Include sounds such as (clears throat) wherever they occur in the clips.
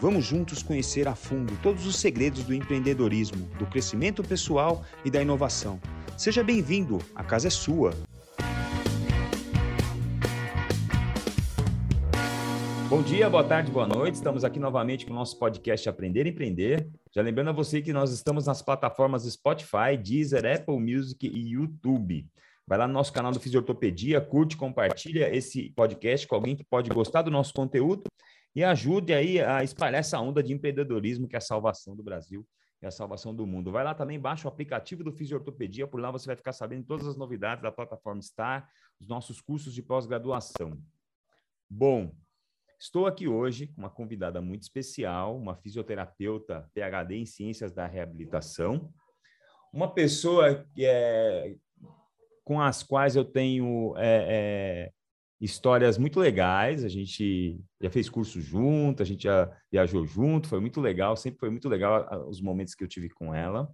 Vamos juntos conhecer a fundo todos os segredos do empreendedorismo, do crescimento pessoal e da inovação. Seja bem-vindo, a casa é sua. Bom dia, boa tarde, boa noite. Estamos aqui novamente com o nosso podcast Aprender e Empreender. Já lembrando a você que nós estamos nas plataformas Spotify, Deezer, Apple Music e YouTube. Vai lá no nosso canal do Fisiortopedia, curte, compartilha esse podcast com alguém que pode gostar do nosso conteúdo e ajude aí a espalhar essa onda de empreendedorismo que é a salvação do Brasil e a salvação do mundo. Vai lá também, baixa o aplicativo do Fisiortopedia, por lá você vai ficar sabendo todas as novidades da plataforma Star, os nossos cursos de pós-graduação. Bom, estou aqui hoje com uma convidada muito especial, uma fisioterapeuta PhD em Ciências da Reabilitação, uma pessoa que é, com as quais eu tenho é, é, histórias muito legais. A gente já fez curso junto, a gente já viajou junto, foi muito legal, sempre foi muito legal os momentos que eu tive com ela.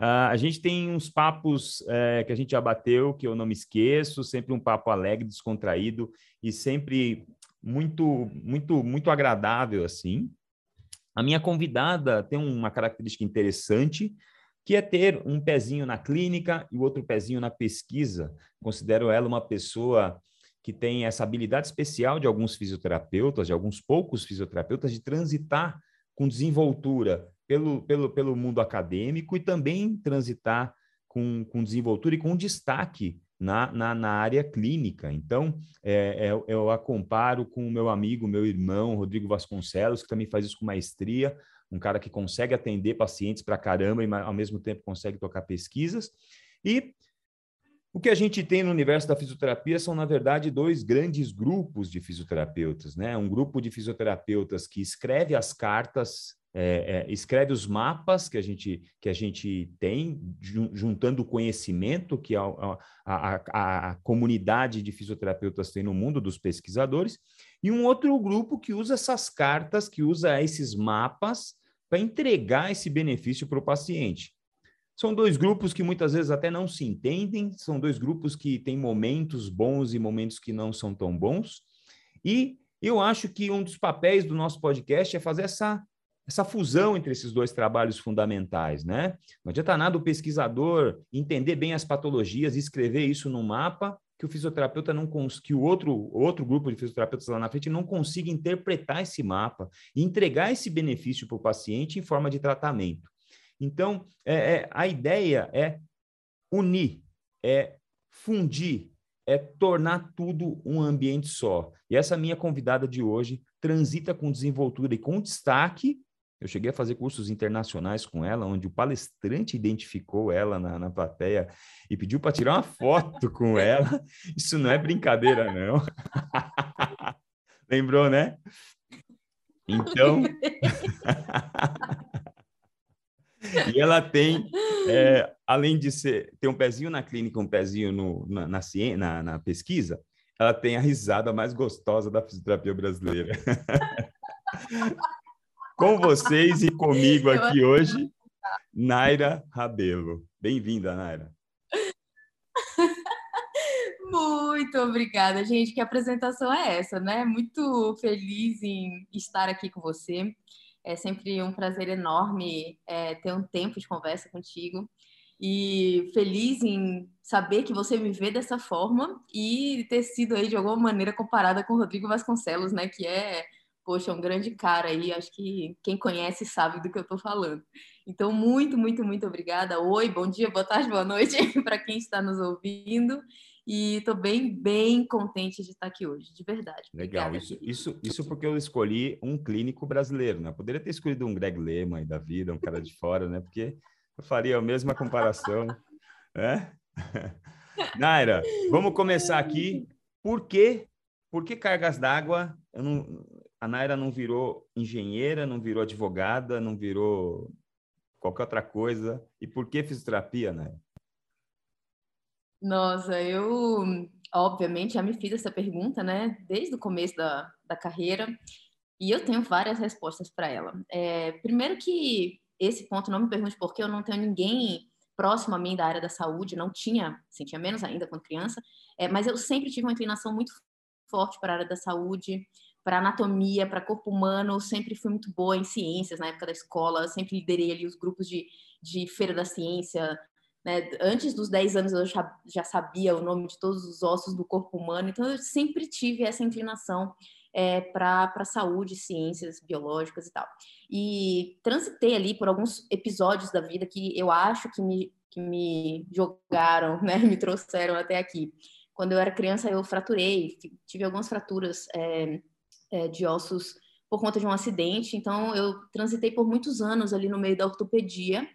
Uh, a gente tem uns papos é, que a gente já bateu, que eu não me esqueço, sempre um papo alegre, descontraído e sempre muito, muito, muito agradável assim. A minha convidada tem uma característica interessante, que é ter um pezinho na clínica e o outro pezinho na pesquisa. Considero ela uma pessoa que tem essa habilidade especial de alguns fisioterapeutas, de alguns poucos fisioterapeutas, de transitar com desenvoltura pelo, pelo, pelo mundo acadêmico e também transitar com, com desenvoltura e com destaque na, na, na área clínica. Então, é, é, eu a comparo com o meu amigo, meu irmão, Rodrigo Vasconcelos, que também faz isso com maestria, um cara que consegue atender pacientes para caramba e, ao mesmo tempo, consegue tocar pesquisas. E o que a gente tem no universo da fisioterapia são, na verdade, dois grandes grupos de fisioterapeutas. Né? Um grupo de fisioterapeutas que escreve as cartas, é, é, escreve os mapas que a gente, que a gente tem, juntando o conhecimento que a, a, a, a comunidade de fisioterapeutas tem no mundo dos pesquisadores, e um outro grupo que usa essas cartas, que usa esses mapas para entregar esse benefício para o paciente. São dois grupos que muitas vezes até não se entendem, são dois grupos que têm momentos bons e momentos que não são tão bons. E eu acho que um dos papéis do nosso podcast é fazer essa, essa fusão entre esses dois trabalhos fundamentais, né? Não adianta nada o pesquisador entender bem as patologias e escrever isso no mapa que o fisioterapeuta não que o outro outro grupo de fisioterapeutas lá na frente não consiga interpretar esse mapa e entregar esse benefício para o paciente em forma de tratamento. Então, é, é, a ideia é unir, é fundir, é tornar tudo um ambiente só. E essa minha convidada de hoje transita com desenvoltura e com destaque. Eu cheguei a fazer cursos internacionais com ela, onde o palestrante identificou ela na, na plateia e pediu para tirar uma foto (laughs) com ela. Isso não é brincadeira, não. (laughs) Lembrou, né? Então. (laughs) E ela tem, é, além de ser, ter um pezinho na clínica, um pezinho no, na, na, na, na pesquisa, ela tem a risada mais gostosa da fisioterapia brasileira. (laughs) Com vocês e comigo aqui hoje, Naira Rabelo. Bem-vinda, Naira. (laughs) Muito obrigada, gente. Que apresentação é essa, né? Muito feliz em estar aqui com você. É sempre um prazer enorme é, ter um tempo de conversa contigo e feliz em saber que você me vê dessa forma e ter sido aí de alguma maneira comparada com o Rodrigo Vasconcelos, né, que é, poxa, um grande cara aí, acho que quem conhece sabe do que eu estou falando. Então, muito, muito, muito obrigada. Oi, bom dia, boa tarde, boa noite (laughs) para quem está nos ouvindo. E estou bem, bem contente de estar aqui hoje, de verdade. Legal, isso, isso, isso porque eu escolhi um clínico brasileiro, né? Eu poderia ter escolhido um Greg Lehman da vida, um cara de fora, né? Porque eu faria a mesma comparação, né? (laughs) Naira, vamos começar aqui. Por quê? Por que cargas d'água? A Naira não virou engenheira, não virou advogada, não virou qualquer outra coisa. E por que fisioterapia, Naira? Nossa, eu obviamente já me fiz essa pergunta, né, desde o começo da, da carreira, e eu tenho várias respostas para ela. É, primeiro que esse ponto, não me pergunte por que eu não tenho ninguém próximo a mim da área da saúde, não tinha, tinha menos ainda quando criança, é, mas eu sempre tive uma inclinação muito forte para a área da saúde, para anatomia, para corpo humano, sempre fui muito boa em ciências na época da escola, sempre liderei ali os grupos de, de feira da ciência, né? Antes dos 10 anos eu já, já sabia o nome de todos os ossos do corpo humano, então eu sempre tive essa inclinação é, para saúde, ciências biológicas e tal. E transitei ali por alguns episódios da vida que eu acho que me, que me jogaram, né? (laughs) me trouxeram até aqui. Quando eu era criança, eu fraturei, tive algumas fraturas é, é, de ossos por conta de um acidente, então eu transitei por muitos anos ali no meio da ortopedia.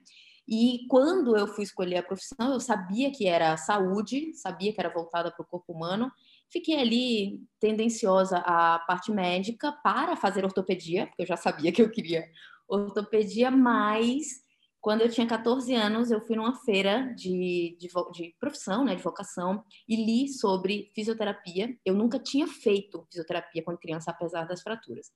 E quando eu fui escolher a profissão, eu sabia que era saúde, sabia que era voltada para o corpo humano, Fiquei ali tendenciosa à parte médica para fazer ortopedia, porque eu já sabia que eu queria ortopedia, mas quando eu tinha 14 anos, eu fui numa feira de, de, de, profissão, né, de vocação, e li sobre fisioterapia. Eu nunca tinha feito fisioterapia quando criança, apesar das fraturas.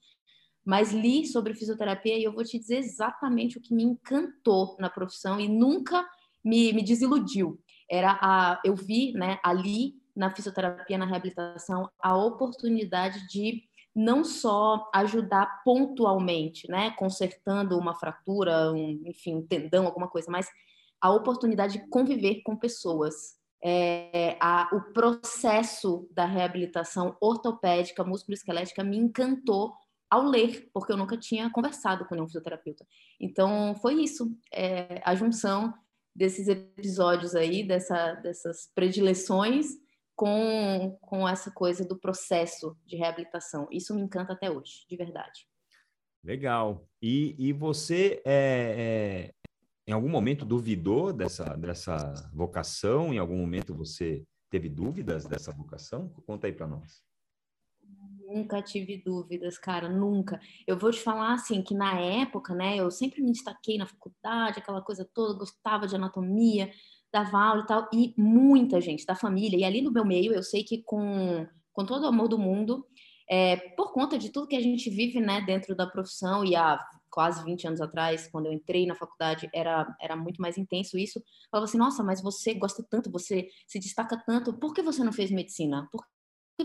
Mas li sobre fisioterapia e eu vou te dizer exatamente o que me encantou na profissão e nunca me, me desiludiu. Era a, eu vi, né, ali na fisioterapia, na reabilitação, a oportunidade de não só ajudar pontualmente, né, consertando uma fratura, um, enfim, um tendão, alguma coisa, mas a oportunidade de conviver com pessoas. É, a, o processo da reabilitação ortopédica, musculoesquelética me encantou ao ler, porque eu nunca tinha conversado com nenhum fisioterapeuta. Então, foi isso, é, a junção desses episódios aí, dessa, dessas predileções, com, com essa coisa do processo de reabilitação. Isso me encanta até hoje, de verdade. Legal. E, e você, é, é, em algum momento, duvidou dessa, dessa vocação? Em algum momento você teve dúvidas dessa vocação? Conta aí para nós. Nunca tive dúvidas, cara, nunca. Eu vou te falar assim que na época, né, eu sempre me destaquei na faculdade, aquela coisa toda, gostava de anatomia, dava aula e tal, e muita gente da família, e ali no meu meio, eu sei que com, com todo o amor do mundo, é, por conta de tudo que a gente vive, né, dentro da profissão, e há quase 20 anos atrás, quando eu entrei na faculdade, era, era muito mais intenso isso, falava assim, nossa, mas você gosta tanto, você se destaca tanto, por que você não fez medicina? Por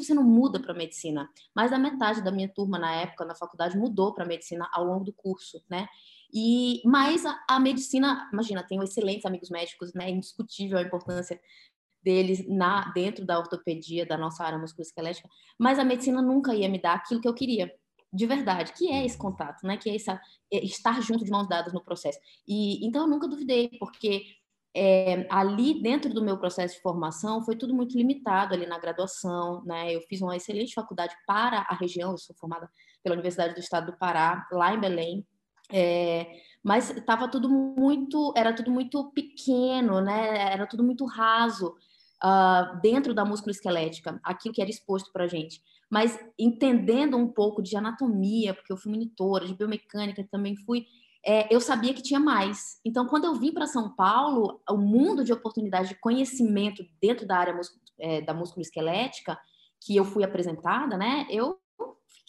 que você não muda para medicina? Mais da metade da minha turma na época, na faculdade, mudou para medicina ao longo do curso, né? E mas a, a, medicina, imagina, tenho excelentes amigos médicos, né? Indiscutível a importância deles na dentro da ortopedia, da nossa área musculoesquelética, mas a medicina nunca ia me dar aquilo que eu queria, de verdade, que é esse contato, né? Que é, essa, é estar junto de mãos dadas no processo. E então eu nunca duvidei, porque é, ali dentro do meu processo de formação foi tudo muito limitado ali na graduação, né? Eu fiz uma excelente faculdade para a região, eu sou formada pela Universidade do Estado do Pará, lá em Belém, é, mas estava tudo muito, era tudo muito pequeno, né? Era tudo muito raso uh, dentro da musculoesquelética, aquilo que era exposto para a gente. Mas entendendo um pouco de anatomia, porque eu fui monitora, de biomecânica também fui, é, eu sabia que tinha mais. Então, quando eu vim para São Paulo, o mundo de oportunidade de conhecimento dentro da área é, da musculoesquelética que eu fui apresentada, né? Eu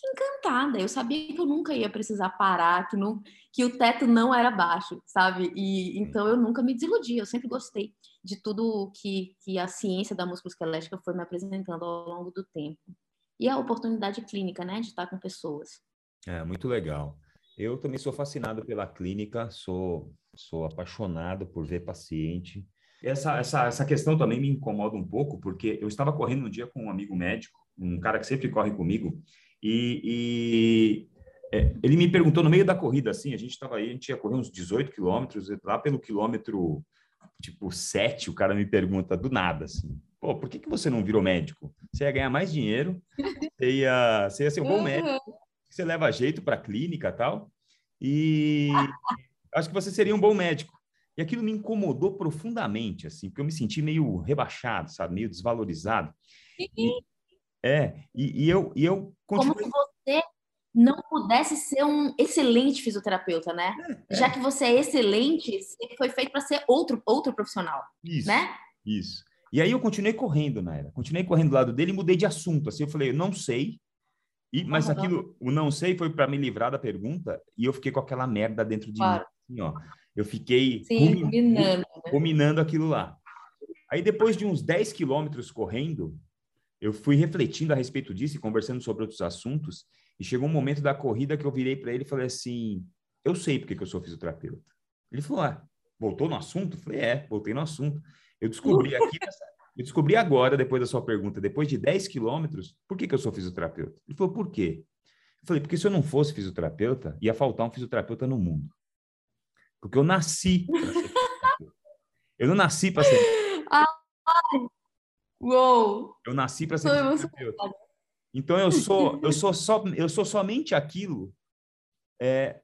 encantada. Eu sabia que eu nunca ia precisar parar, que, não, que o teto não era baixo, sabe? E então eu nunca me desiludi. Eu sempre gostei de tudo que, que a ciência da musculoesquelética foi me apresentando ao longo do tempo. E a oportunidade clínica, né, de estar com pessoas. É, muito legal. Eu também sou fascinado pela clínica, sou, sou apaixonado por ver paciente. Essa, essa, essa questão também me incomoda um pouco, porque eu estava correndo um dia com um amigo médico, um cara que sempre corre comigo, e, e é, ele me perguntou no meio da corrida, assim, a gente estava aí, a gente ia correr uns 18 quilômetros, lá pelo quilômetro, tipo, 7, o cara me pergunta do nada, assim, pô, por que, que você não virou médico? Você ia ganhar mais dinheiro, você ia, você ia ser um bom uhum. médico, você leva jeito para a clínica e tal, e acho que você seria um bom médico. E aquilo me incomodou profundamente, assim, porque eu me senti meio rebaixado, sabe, meio desvalorizado. E, é, e, e eu, e eu continuei... Como se você não pudesse ser um excelente fisioterapeuta, né? É, Já que você é excelente, ele foi feito para ser outro, outro profissional, isso, né? Isso. E aí eu continuei correndo, Naira. Continuei correndo do lado dele e mudei de assunto. Assim, eu falei, eu não sei. E, mas aquilo, o não sei foi para me livrar da pergunta e eu fiquei com aquela merda dentro de claro. mim. Assim, ó. Eu fiquei Sim, ruminando, né? ruminando aquilo lá. Aí depois de uns 10 quilômetros correndo, eu fui refletindo a respeito disso e conversando sobre outros assuntos. E chegou um momento da corrida que eu virei para ele e falei assim: Eu sei porque que eu sou fisioterapeuta. Ele falou: Ah, voltou no assunto? Eu falei: É, voltei no assunto. Eu descobri aqui, (laughs) eu descobri agora, depois da sua pergunta, depois de 10 quilômetros, por que, que eu sou fisioterapeuta? Ele falou: Por quê? Eu falei: Porque se eu não fosse fisioterapeuta, ia faltar um fisioterapeuta no mundo. Porque eu nasci para ser fisioterapeuta. Eu não nasci para ser. Ai, uou! Eu nasci para ser fisioterapeuta. Então eu sou, eu sou só, eu sou somente aquilo. É,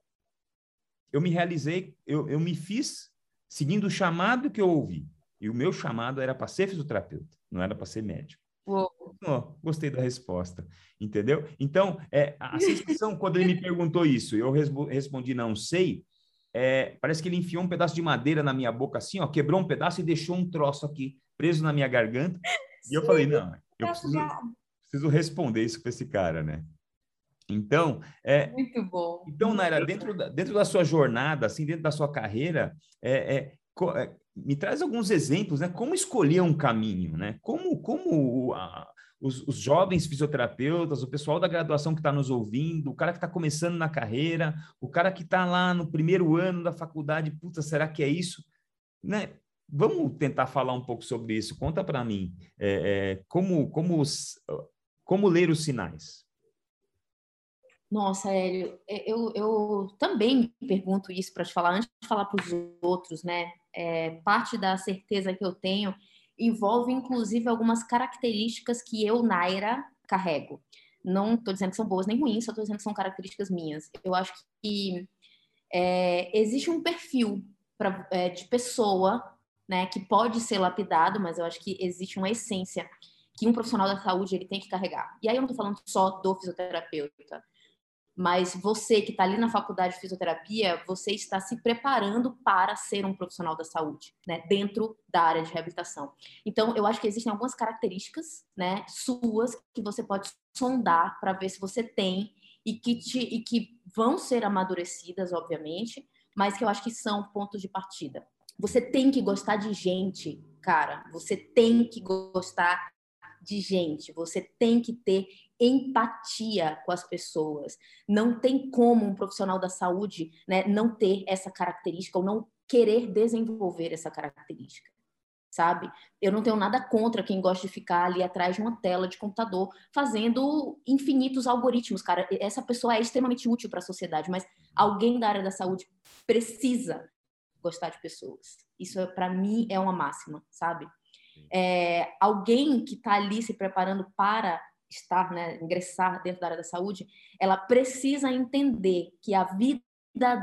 eu me realizei, eu, eu me fiz seguindo o chamado que eu ouvi. E o meu chamado era para ser fisioterapeuta, não era para ser médico. Oh, gostei da resposta, entendeu? Então, é, a sensação, quando ele me perguntou isso, eu respondi não sei, é, parece que ele enfiou um pedaço de madeira na minha boca assim, ó, quebrou um pedaço e deixou um troço aqui, preso na minha garganta. E eu falei, não, eu preciso, preciso responder isso para esse cara, né? Então, é, muito bom. Então, Naira, dentro da, dentro da sua jornada, assim, dentro da sua carreira, é, é, é, me traz alguns exemplos, né? Como escolher um caminho, né? Como, como a, os, os, jovens fisioterapeutas, o pessoal da graduação que está nos ouvindo, o cara que está começando na carreira, o cara que está lá no primeiro ano da faculdade, puta, será que é isso? Né? Vamos tentar falar um pouco sobre isso. Conta para mim é, é, como, como, como ler os sinais. Nossa, Hélio, é, eu, eu também pergunto isso para te falar, antes de falar para os outros, né? É, parte da certeza que eu tenho envolve, inclusive, algumas características que eu, Naira, carrego. Não estou dizendo que são boas nem ruins, só estou dizendo que são características minhas. Eu acho que é, existe um perfil pra, é, de pessoa né, que pode ser lapidado, mas eu acho que existe uma essência que um profissional da saúde ele tem que carregar. E aí eu não estou falando só do fisioterapeuta, mas você que está ali na faculdade de fisioterapia, você está se preparando para ser um profissional da saúde, né, dentro da área de reabilitação. Então, eu acho que existem algumas características, né, suas que você pode sondar para ver se você tem e que, te, e que vão ser amadurecidas, obviamente, mas que eu acho que são pontos de partida. Você tem que gostar de gente, cara. Você tem que gostar de gente. Você tem que ter empatia com as pessoas. Não tem como um profissional da saúde né, não ter essa característica ou não querer desenvolver essa característica, sabe? Eu não tenho nada contra quem gosta de ficar ali atrás de uma tela de computador fazendo infinitos algoritmos, cara. Essa pessoa é extremamente útil para a sociedade, mas alguém da área da saúde precisa gostar de pessoas. Isso, para mim, é uma máxima, sabe? É, alguém que está ali se preparando para estar, né, ingressar dentro da área da saúde, ela precisa entender que a vida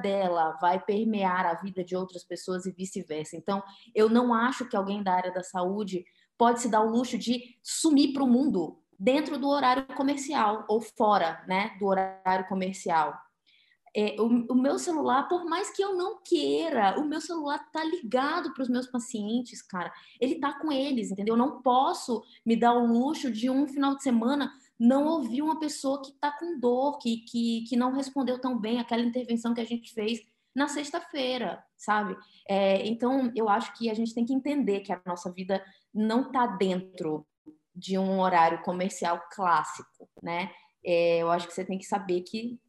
dela vai permear a vida de outras pessoas e vice-versa. Então, eu não acho que alguém da área da saúde pode se dar o luxo de sumir para o mundo dentro do horário comercial ou fora, né, do horário comercial é, o, o, meu celular, por mais que eu não queira, o meu celular tá ligado para os meus pacientes, cara. Ele tá com eles, entendeu? Eu não posso me dar o luxo de um final de semana não ouvir uma pessoa que tá com dor, que, que, que não respondeu tão bem aquela intervenção que a gente fez na sexta-feira, sabe? É, então, eu acho que a gente tem que entender que a nossa vida não tá dentro de um horário comercial clássico, né? É, eu acho que você tem que saber que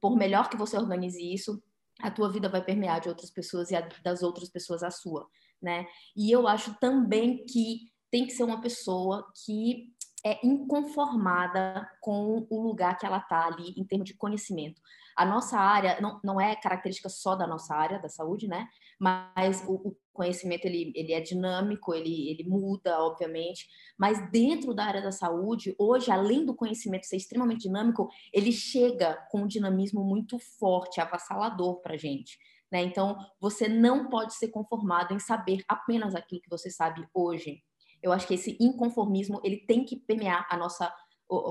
por melhor que você organize isso, a tua vida vai permear de outras pessoas e a das outras pessoas a sua, né? E eu acho também que tem que ser uma pessoa que é inconformada com o lugar que ela está ali em termos de conhecimento. A nossa área não, não é característica só da nossa área da saúde, né? Mas o, o conhecimento ele, ele é dinâmico, ele, ele muda, obviamente. Mas dentro da área da saúde, hoje, além do conhecimento ser extremamente dinâmico, ele chega com um dinamismo muito forte, avassalador para a gente. Né? Então, você não pode ser conformado em saber apenas aquilo que você sabe hoje eu acho que esse inconformismo ele tem que permear a nossa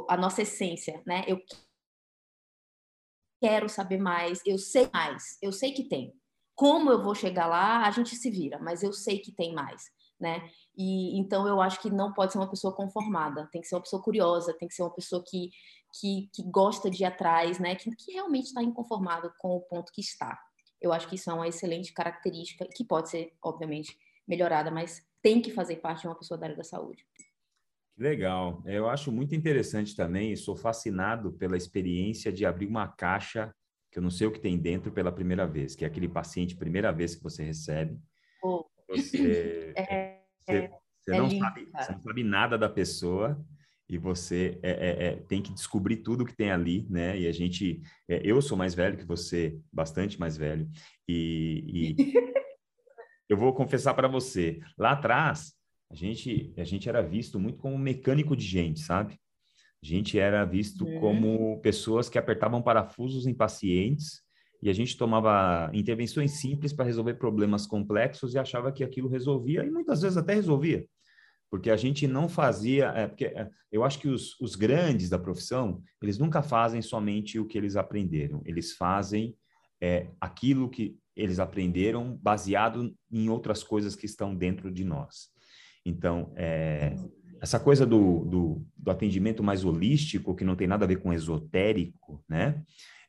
a nossa essência, né? Eu quero saber mais, eu sei mais, eu sei que tem. Como eu vou chegar lá, a gente se vira, mas eu sei que tem mais, né? E então eu acho que não pode ser uma pessoa conformada, tem que ser uma pessoa curiosa, tem que ser uma pessoa que, que, que gosta de ir atrás, né? Que, que realmente está inconformado com o ponto que está. Eu acho que isso é uma excelente característica que pode ser, obviamente, melhorada, mas tem que fazer parte de uma pessoa da área da saúde. Legal. Eu acho muito interessante também, sou fascinado pela experiência de abrir uma caixa que eu não sei o que tem dentro pela primeira vez, que é aquele paciente primeira vez que você recebe. Oh. Você, (laughs) é, você, é, você, é não sabe, você, não sabe, nada da pessoa e você é, é, é, tem que descobrir tudo que tem ali, né? E a gente, eu sou mais velho que você, bastante mais velho, e, e (laughs) eu vou confessar para você, lá atrás a gente, a gente era visto muito como mecânico de gente, sabe? A gente era visto uhum. como pessoas que apertavam parafusos em pacientes e a gente tomava intervenções simples para resolver problemas complexos e achava que aquilo resolvia, e muitas vezes até resolvia, porque a gente não fazia. É, porque é, eu acho que os, os grandes da profissão, eles nunca fazem somente o que eles aprenderam, eles fazem é, aquilo que eles aprenderam baseado em outras coisas que estão dentro de nós. Então, é, essa coisa do, do, do, atendimento mais holístico, que não tem nada a ver com esotérico, né?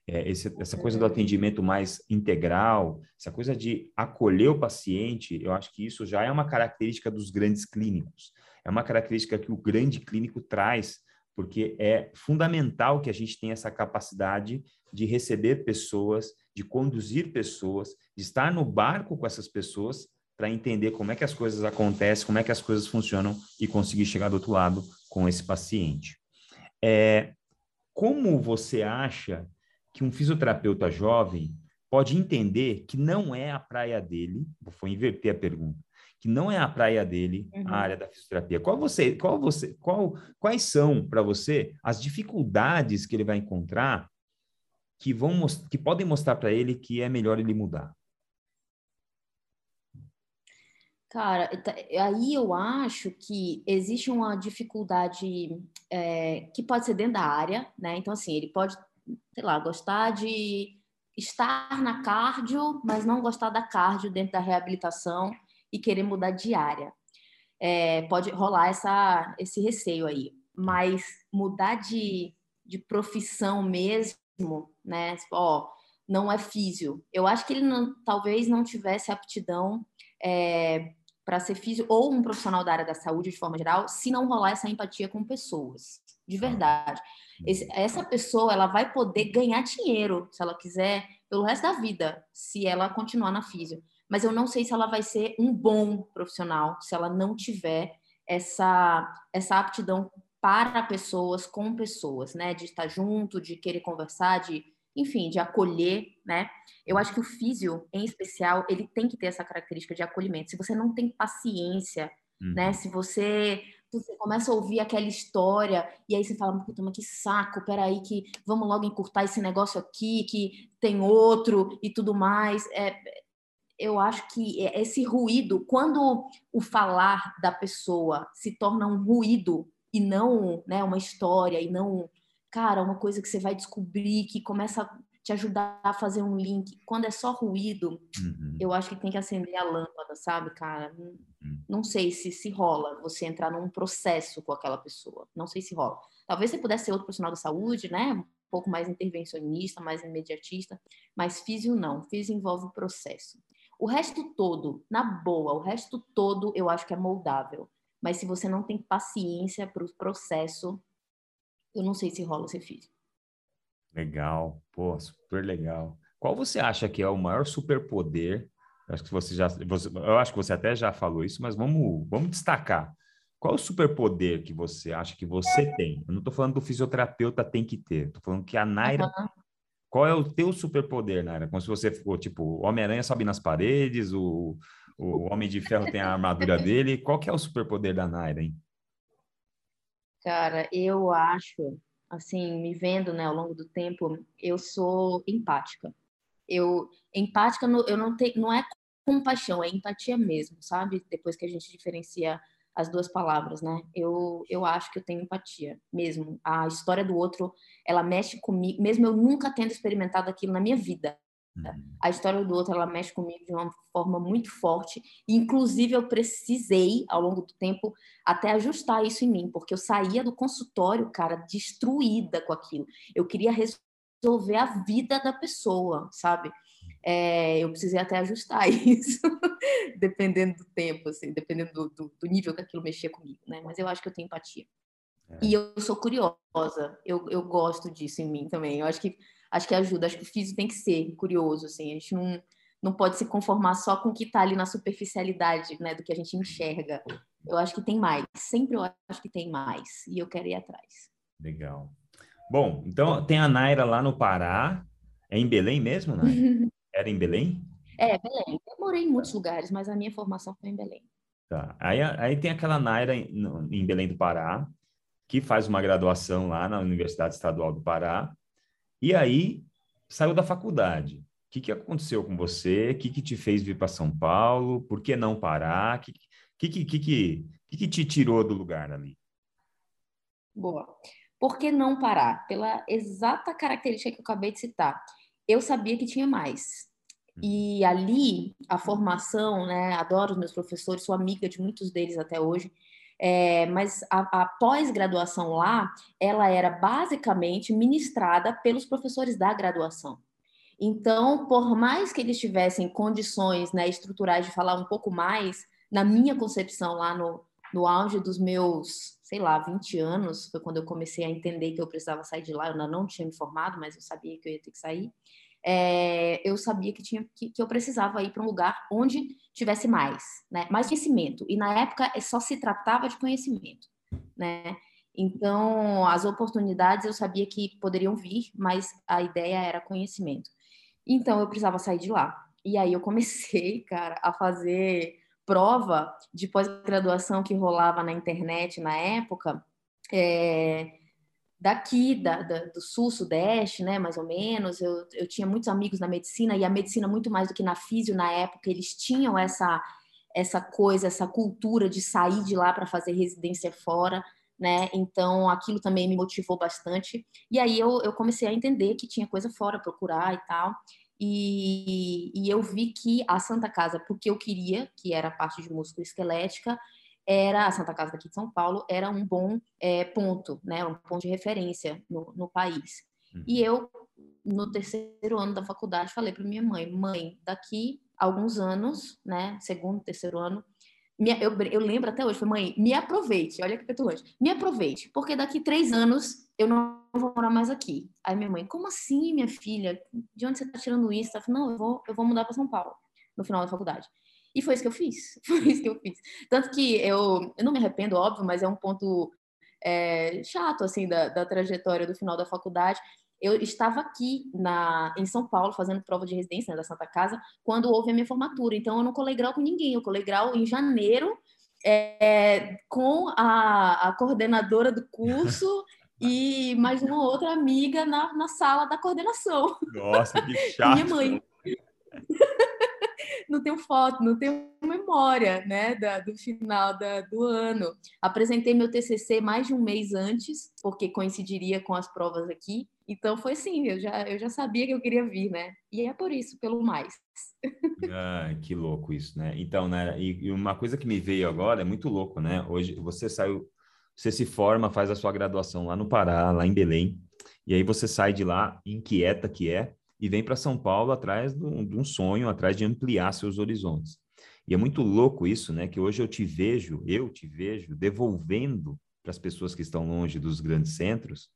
É, esse, essa coisa do atendimento mais integral, essa coisa de acolher o paciente, eu acho que isso já é uma característica dos grandes clínicos. É uma característica que o grande clínico traz, porque é fundamental que a gente tenha essa capacidade de receber pessoas, de conduzir pessoas, de estar no barco com essas pessoas para entender como é que as coisas acontecem, como é que as coisas funcionam e conseguir chegar do outro lado com esse paciente. É, como você acha que um fisioterapeuta jovem pode entender que não é a praia dele, vou inverter a pergunta, que não é a praia dele uhum. a área da fisioterapia. Qual você, qual você, qual, quais são para você as dificuldades que ele vai encontrar que vão que podem mostrar para ele que é melhor ele mudar? Cara, aí eu acho que existe uma dificuldade é, que pode ser dentro da área, né? Então, assim, ele pode, sei lá, gostar de estar na cardio, mas não gostar da cardio dentro da reabilitação e querer mudar de área. É, pode rolar essa, esse receio aí. Mas mudar de, de profissão mesmo, né? Ó, não é físio. Eu acho que ele não, talvez não tivesse aptidão é, para ser físico ou um profissional da área da saúde de forma geral, se não rolar essa empatia com pessoas, de verdade. Esse, essa pessoa ela vai poder ganhar dinheiro, se ela quiser, pelo resto da vida, se ela continuar na física. Mas eu não sei se ela vai ser um bom profissional se ela não tiver essa essa aptidão para pessoas, com pessoas, né? De estar junto, de querer conversar, de enfim, de acolher, né? Eu acho que o físio, em especial, ele tem que ter essa característica de acolhimento. Se você não tem paciência, né? uhum. né? Se você você começa a ouvir aquela história e aí você fala, puta, mas que saco, peraí que vamos logo encurtar esse negócio aqui, que tem outro e tudo mais. É, eu acho que esse ruído, quando o falar da pessoa se torna um ruído e não né, uma história e não cara, uma coisa que você vai descobrir, que começa a te ajudar a fazer um link. Quando é só ruído, uhum. eu acho que tem que acender a lâmpada, sabe, cara? Uhum. Não sei se se rola você entrar num processo com aquela pessoa. Não sei se rola. Talvez você pudesse ser outro profissional da saúde, né? Um pouco mais intervencionista, mais imediatista, mas físio não. Físio envolve o processo. O resto todo, na boa, o resto todo eu acho que é moldável. Mas se você não tem paciência para o processo, eu não sei se rola ser físico. Legal, pô, super legal. Qual você acha que é o maior superpoder? Acho que você já, você, eu acho que você até já falou isso, mas vamos, vamos destacar. Qual é o superpoder que você acha que você tem? Eu não estou falando do fisioterapeuta tem que ter, estou falando que a Naira. Uhum. Qual é o teu superpoder, Naira? Como se você for tipo, o Homem-Aranha sobe nas paredes, o, o Homem de Ferro tem a armadura dele. Qual que é o superpoder da Naira, hein? Cara, eu acho, assim, me vendo, né, ao longo do tempo, eu sou empática. Eu empática, eu não tenho, não é compaixão, é empatia mesmo, sabe? Depois que a gente diferencia as duas palavras, né? Eu, eu acho que eu tenho empatia mesmo. A história do outro, ela mexe comigo, mesmo eu nunca tendo experimentado aquilo na minha vida. Uhum. A história do outro, ela mexe comigo de uma forma muito forte. Inclusive, eu precisei, ao longo do tempo, até ajustar isso em mim, porque eu saía do consultório, cara, destruída com aquilo. Eu queria resolver a vida da pessoa, sabe? É, eu precisei até ajustar (laughs) isso, dependendo do tempo, assim, dependendo do, do, do, nível que aquilo mexia comigo, né? Mas eu acho que eu tenho empatia. É. E eu sou curiosa, eu, eu gosto disso em mim também. Eu acho que acho que ajuda. Acho que o físico tem que ser curioso, assim. A gente não, não pode se conformar só com o que está ali na superficialidade, né, do que a gente enxerga. Eu acho que tem mais. Sempre eu acho que tem mais. E eu quero ir atrás. Legal. Bom, então tem a Naira lá no Pará. É em Belém mesmo, Naira? (laughs) Era em Belém? É, Belém. Eu morei em muitos lugares, mas a minha formação foi em Belém. Tá. Aí, aí tem aquela Naira em, em Belém do Pará, que faz uma graduação lá na Universidade Estadual do Pará. E aí saiu da faculdade. O que, que aconteceu com você? O que, que te fez vir para São Paulo? Por que não parar? O que, que, que, que, que, que te tirou do lugar ali? Boa. Por que não parar? Pela exata característica que eu acabei de citar. Eu sabia que tinha mais. E ali, a formação, né? Adoro os meus professores, sou amiga de muitos deles até hoje. É, mas a, a pós-graduação lá, ela era basicamente ministrada pelos professores da graduação. Então, por mais que eles tivessem condições né, estruturais de falar um pouco mais, na minha concepção, lá no, no auge dos meus, sei lá, 20 anos, foi quando eu comecei a entender que eu precisava sair de lá. Eu ainda não tinha me formado, mas eu sabia que eu ia ter que sair é, eu sabia que, tinha, que, que eu precisava ir para um lugar onde tivesse mais, né? mais conhecimento. E na época é só se tratava de conhecimento. Né? Então, as oportunidades eu sabia que poderiam vir, mas a ideia era conhecimento. Então, eu precisava sair de lá. E aí eu comecei, (laughs) cara, a fazer prova de pós-graduação que rolava na internet na época. É, daqui, da, da, do sul, sudeste, né, mais ou menos. Eu, eu tinha muitos amigos na medicina, e a medicina, muito mais do que na físio na época, eles tinham essa, essa coisa, essa cultura de sair de lá para fazer residência fora. Né? Então, aquilo também me motivou bastante. E aí eu, eu comecei a entender que tinha coisa fora, procurar e tal. E, e eu vi que a Santa Casa, porque eu queria, que era a parte de músculo esquelética, era a Santa Casa daqui de São Paulo era um bom é, ponto, né, um ponto de referência no, no país. Uhum. E eu no terceiro ano da faculdade falei para minha mãe, mãe, daqui alguns anos, né, segundo, terceiro ano, eu, eu, lembro até hoje, foi mãe, me aproveite, olha que petulante, me aproveite, porque daqui três anos eu não vou morar mais aqui. Aí minha mãe, como assim, minha filha? De onde você está tirando isso? Ela falou, não, eu vou, eu vou mudar para São Paulo no final da faculdade. E foi isso que eu fiz. (laughs) Foi isso que eu fiz. Tanto que eu, eu não me arrependo, óbvio, mas é um ponto é, chato, assim, da, da trajetória do final da faculdade. Eu estava aqui na, em São Paulo fazendo prova de residência né, da Santa Casa quando houve a minha formatura. Então, eu não colei grau com ninguém. Eu colei grau em janeiro é, com a, a coordenadora do curso (laughs) e mais uma outra amiga na, na sala da coordenação. Nossa, que chato! (laughs) Minha mãe. Não tenho foto, não tenho memória, né, da, do final da, do ano. Apresentei meu TCC mais de um mês antes, porque coincidiria com as provas aqui. Então foi assim, eu já, eu já sabia que eu queria vir, né? E é por isso, pelo mais. Ah, que louco isso, né? Então, né, e, e uma coisa que me veio agora é muito louco, né? Hoje você saiu, você se forma, faz a sua graduação lá no Pará, lá em Belém, e aí você sai de lá inquieta que é, e vem para São Paulo atrás de um, de um sonho, atrás de ampliar seus horizontes. E é muito louco isso, né? Que hoje eu te vejo, eu te vejo devolvendo para as pessoas que estão longe dos grandes centros,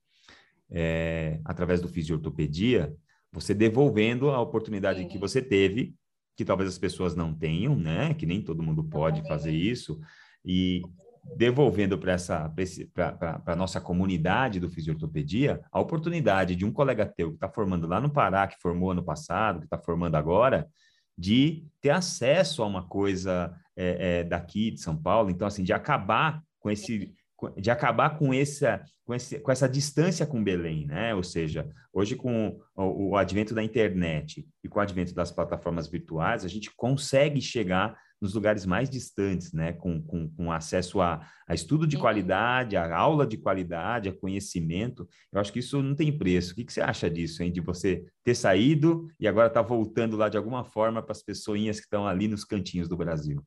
é, através do fisiortopedia, você devolvendo a oportunidade Sim. que você teve, que talvez as pessoas não tenham, né? Que nem todo mundo pode fazer isso. E, devolvendo para a nossa comunidade do fisiortopedia a oportunidade de um colega teu que está formando lá no Pará, que formou ano passado, que está formando agora, de ter acesso a uma coisa é, é, daqui de São Paulo, então assim de acabar com esse de acabar com essa com, esse, com essa distância com Belém, né? Ou seja, hoje com o, o advento da internet e com o advento das plataformas virtuais, a gente consegue chegar nos lugares mais distantes, né? Com, com, com acesso a, a estudo de qualidade, a aula de qualidade, a conhecimento. Eu acho que isso não tem preço. O que, que você acha disso, hein? De você ter saído e agora estar tá voltando lá de alguma forma para as pessoinhas que estão ali nos cantinhos do Brasil?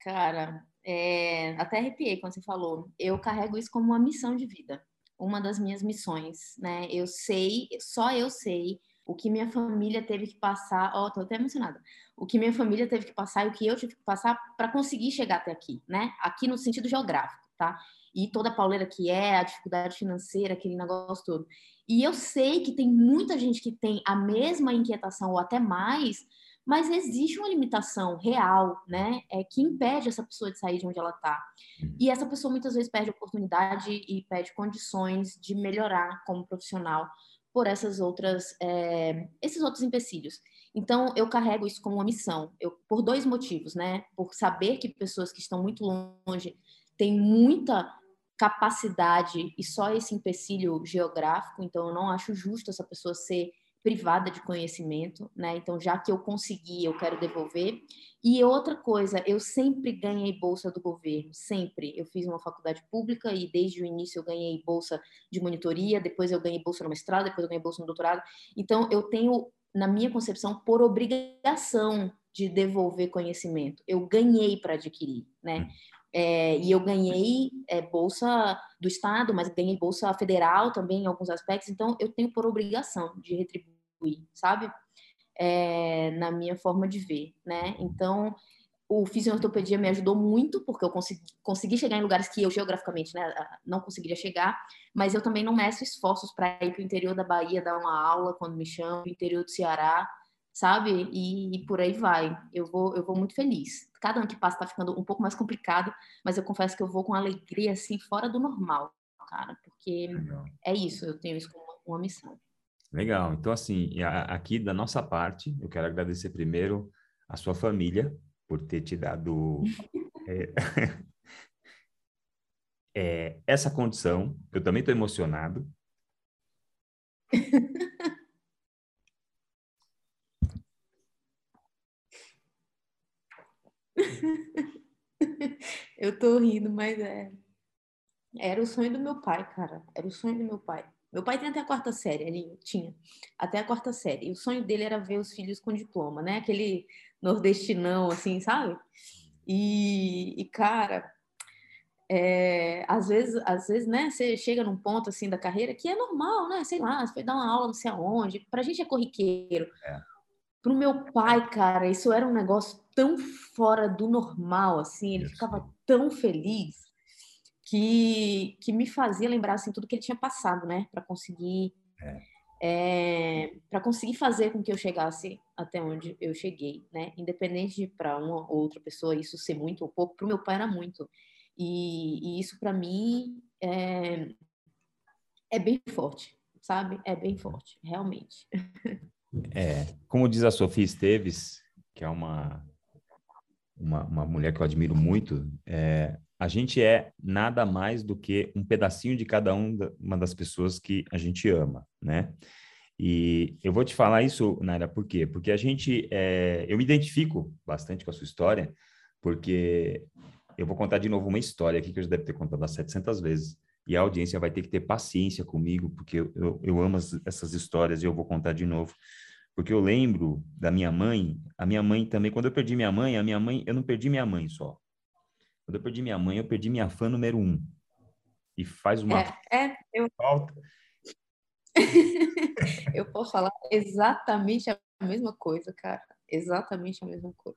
Cara, é... até arrepiei quando você falou. Eu carrego isso como uma missão de vida. Uma das minhas missões, né? Eu sei, só eu sei o que minha família teve que passar, ó, oh, tô até emocionada. O que minha família teve que passar e o que eu tive que passar para conseguir chegar até aqui, né? Aqui no sentido geográfico, tá? E toda a pauleira que é, a dificuldade financeira, aquele negócio todo. E eu sei que tem muita gente que tem a mesma inquietação ou até mais, mas existe uma limitação real, né? É que impede essa pessoa de sair de onde ela está. Uhum. E essa pessoa muitas vezes perde oportunidade e perde condições de melhorar como profissional por essas outras, é, esses outros empecilhos. Então, eu carrego isso como uma missão, eu, por dois motivos, né? Por saber que pessoas que estão muito longe têm muita capacidade e só esse empecilho geográfico, então eu não acho justo essa pessoa ser privada de conhecimento, né? Então, já que eu consegui, eu quero devolver. E outra coisa, eu sempre ganhei bolsa do governo, sempre. Eu fiz uma faculdade pública e desde o início eu ganhei bolsa de monitoria, depois eu ganhei bolsa no mestrado, depois eu ganhei bolsa no doutorado. Então, eu tenho, na minha concepção, por obrigação de devolver conhecimento. Eu ganhei para adquirir, né? É, e eu ganhei é, bolsa do Estado, mas ganhei bolsa federal também em alguns aspectos, então eu tenho por obrigação de retribuir, sabe? É, na minha forma de ver, né? Então, o fisioortopedia me ajudou muito, porque eu consegui, consegui chegar em lugares que eu geograficamente né, não conseguiria chegar, mas eu também não meço esforços para ir para o interior da Bahia dar uma aula quando me chamam, interior do Ceará, sabe? E, e, por aí vai. Eu vou, eu vou muito feliz. Cada ano que passa está ficando um pouco mais complicado, mas eu confesso que eu vou com alegria assim fora do normal, cara, porque Legal. é isso. Eu tenho isso como uma missão. Legal. Então assim, aqui da nossa parte, eu quero agradecer primeiro a sua família por ter te dado é, (laughs) é, (laughs) essa condição. Eu também estou emocionado. (laughs) eu tô rindo, mas é. Era o sonho do meu pai, cara. Era o sonho do meu pai. Meu pai tem até a quarta série, ele tinha até a quarta série. E o sonho dele era ver os filhos com diploma, né? Aquele nordestinão, assim, sabe? E, e cara, é, às vezes, às vezes, né, você chega num ponto assim da carreira que é normal, né? Sei lá, você foi dar uma aula não sei aonde. Pra gente é corriqueiro. É. Pro meu pai, cara, isso era um negócio tão fora do normal, assim, ele ficava tão feliz que, que me fazia lembrar assim tudo que ele tinha passado, né, para conseguir é. É, para conseguir fazer com que eu chegasse até onde eu cheguei, né, independente de para uma ou outra pessoa isso ser muito ou pouco, para o meu pai era muito e, e isso para mim é, é bem forte, sabe? É bem forte, realmente. É, como diz a Sofia Esteves, que é uma uma, uma mulher que eu admiro muito, é, a gente é nada mais do que um pedacinho de cada um da, uma das pessoas que a gente ama, né? E eu vou te falar isso, Naira, por quê? Porque a gente, é, eu me identifico bastante com a sua história, porque eu vou contar de novo uma história aqui que eu já deve ter contado há 700 vezes, e a audiência vai ter que ter paciência comigo, porque eu, eu, eu amo as, essas histórias e eu vou contar de novo. Porque eu lembro da minha mãe, a minha mãe também, quando eu perdi minha mãe, a minha mãe, eu não perdi minha mãe só. Quando eu perdi minha mãe, eu perdi minha fã número um. E faz uma é, é eu... falta. (laughs) eu posso falar exatamente a mesma coisa, cara. Exatamente a mesma coisa.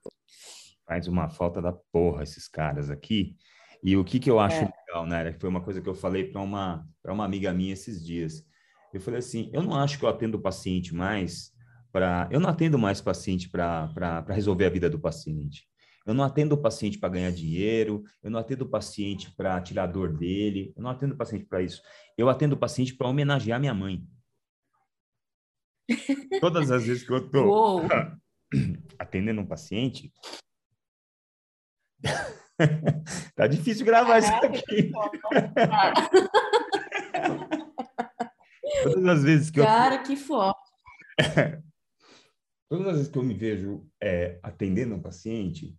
Faz uma falta da porra esses caras aqui. E o que, que eu acho é. legal, né? Foi uma coisa que eu falei para uma, uma amiga minha esses dias. Eu falei assim: eu não acho que eu atendo o paciente mais para. Eu não atendo mais paciente para resolver a vida do paciente. Eu não atendo o paciente para ganhar dinheiro, eu não atendo o paciente para tirar a dor dele, eu não atendo o paciente para isso. Eu atendo o paciente para homenagear minha mãe. Todas as vezes que eu estou (coughs) atendendo um paciente. (laughs) tá difícil gravar isso aqui. (laughs) Todas as vezes que Cara, eu. que foda. (coughs) todas as vezes que eu me vejo é, atendendo um paciente,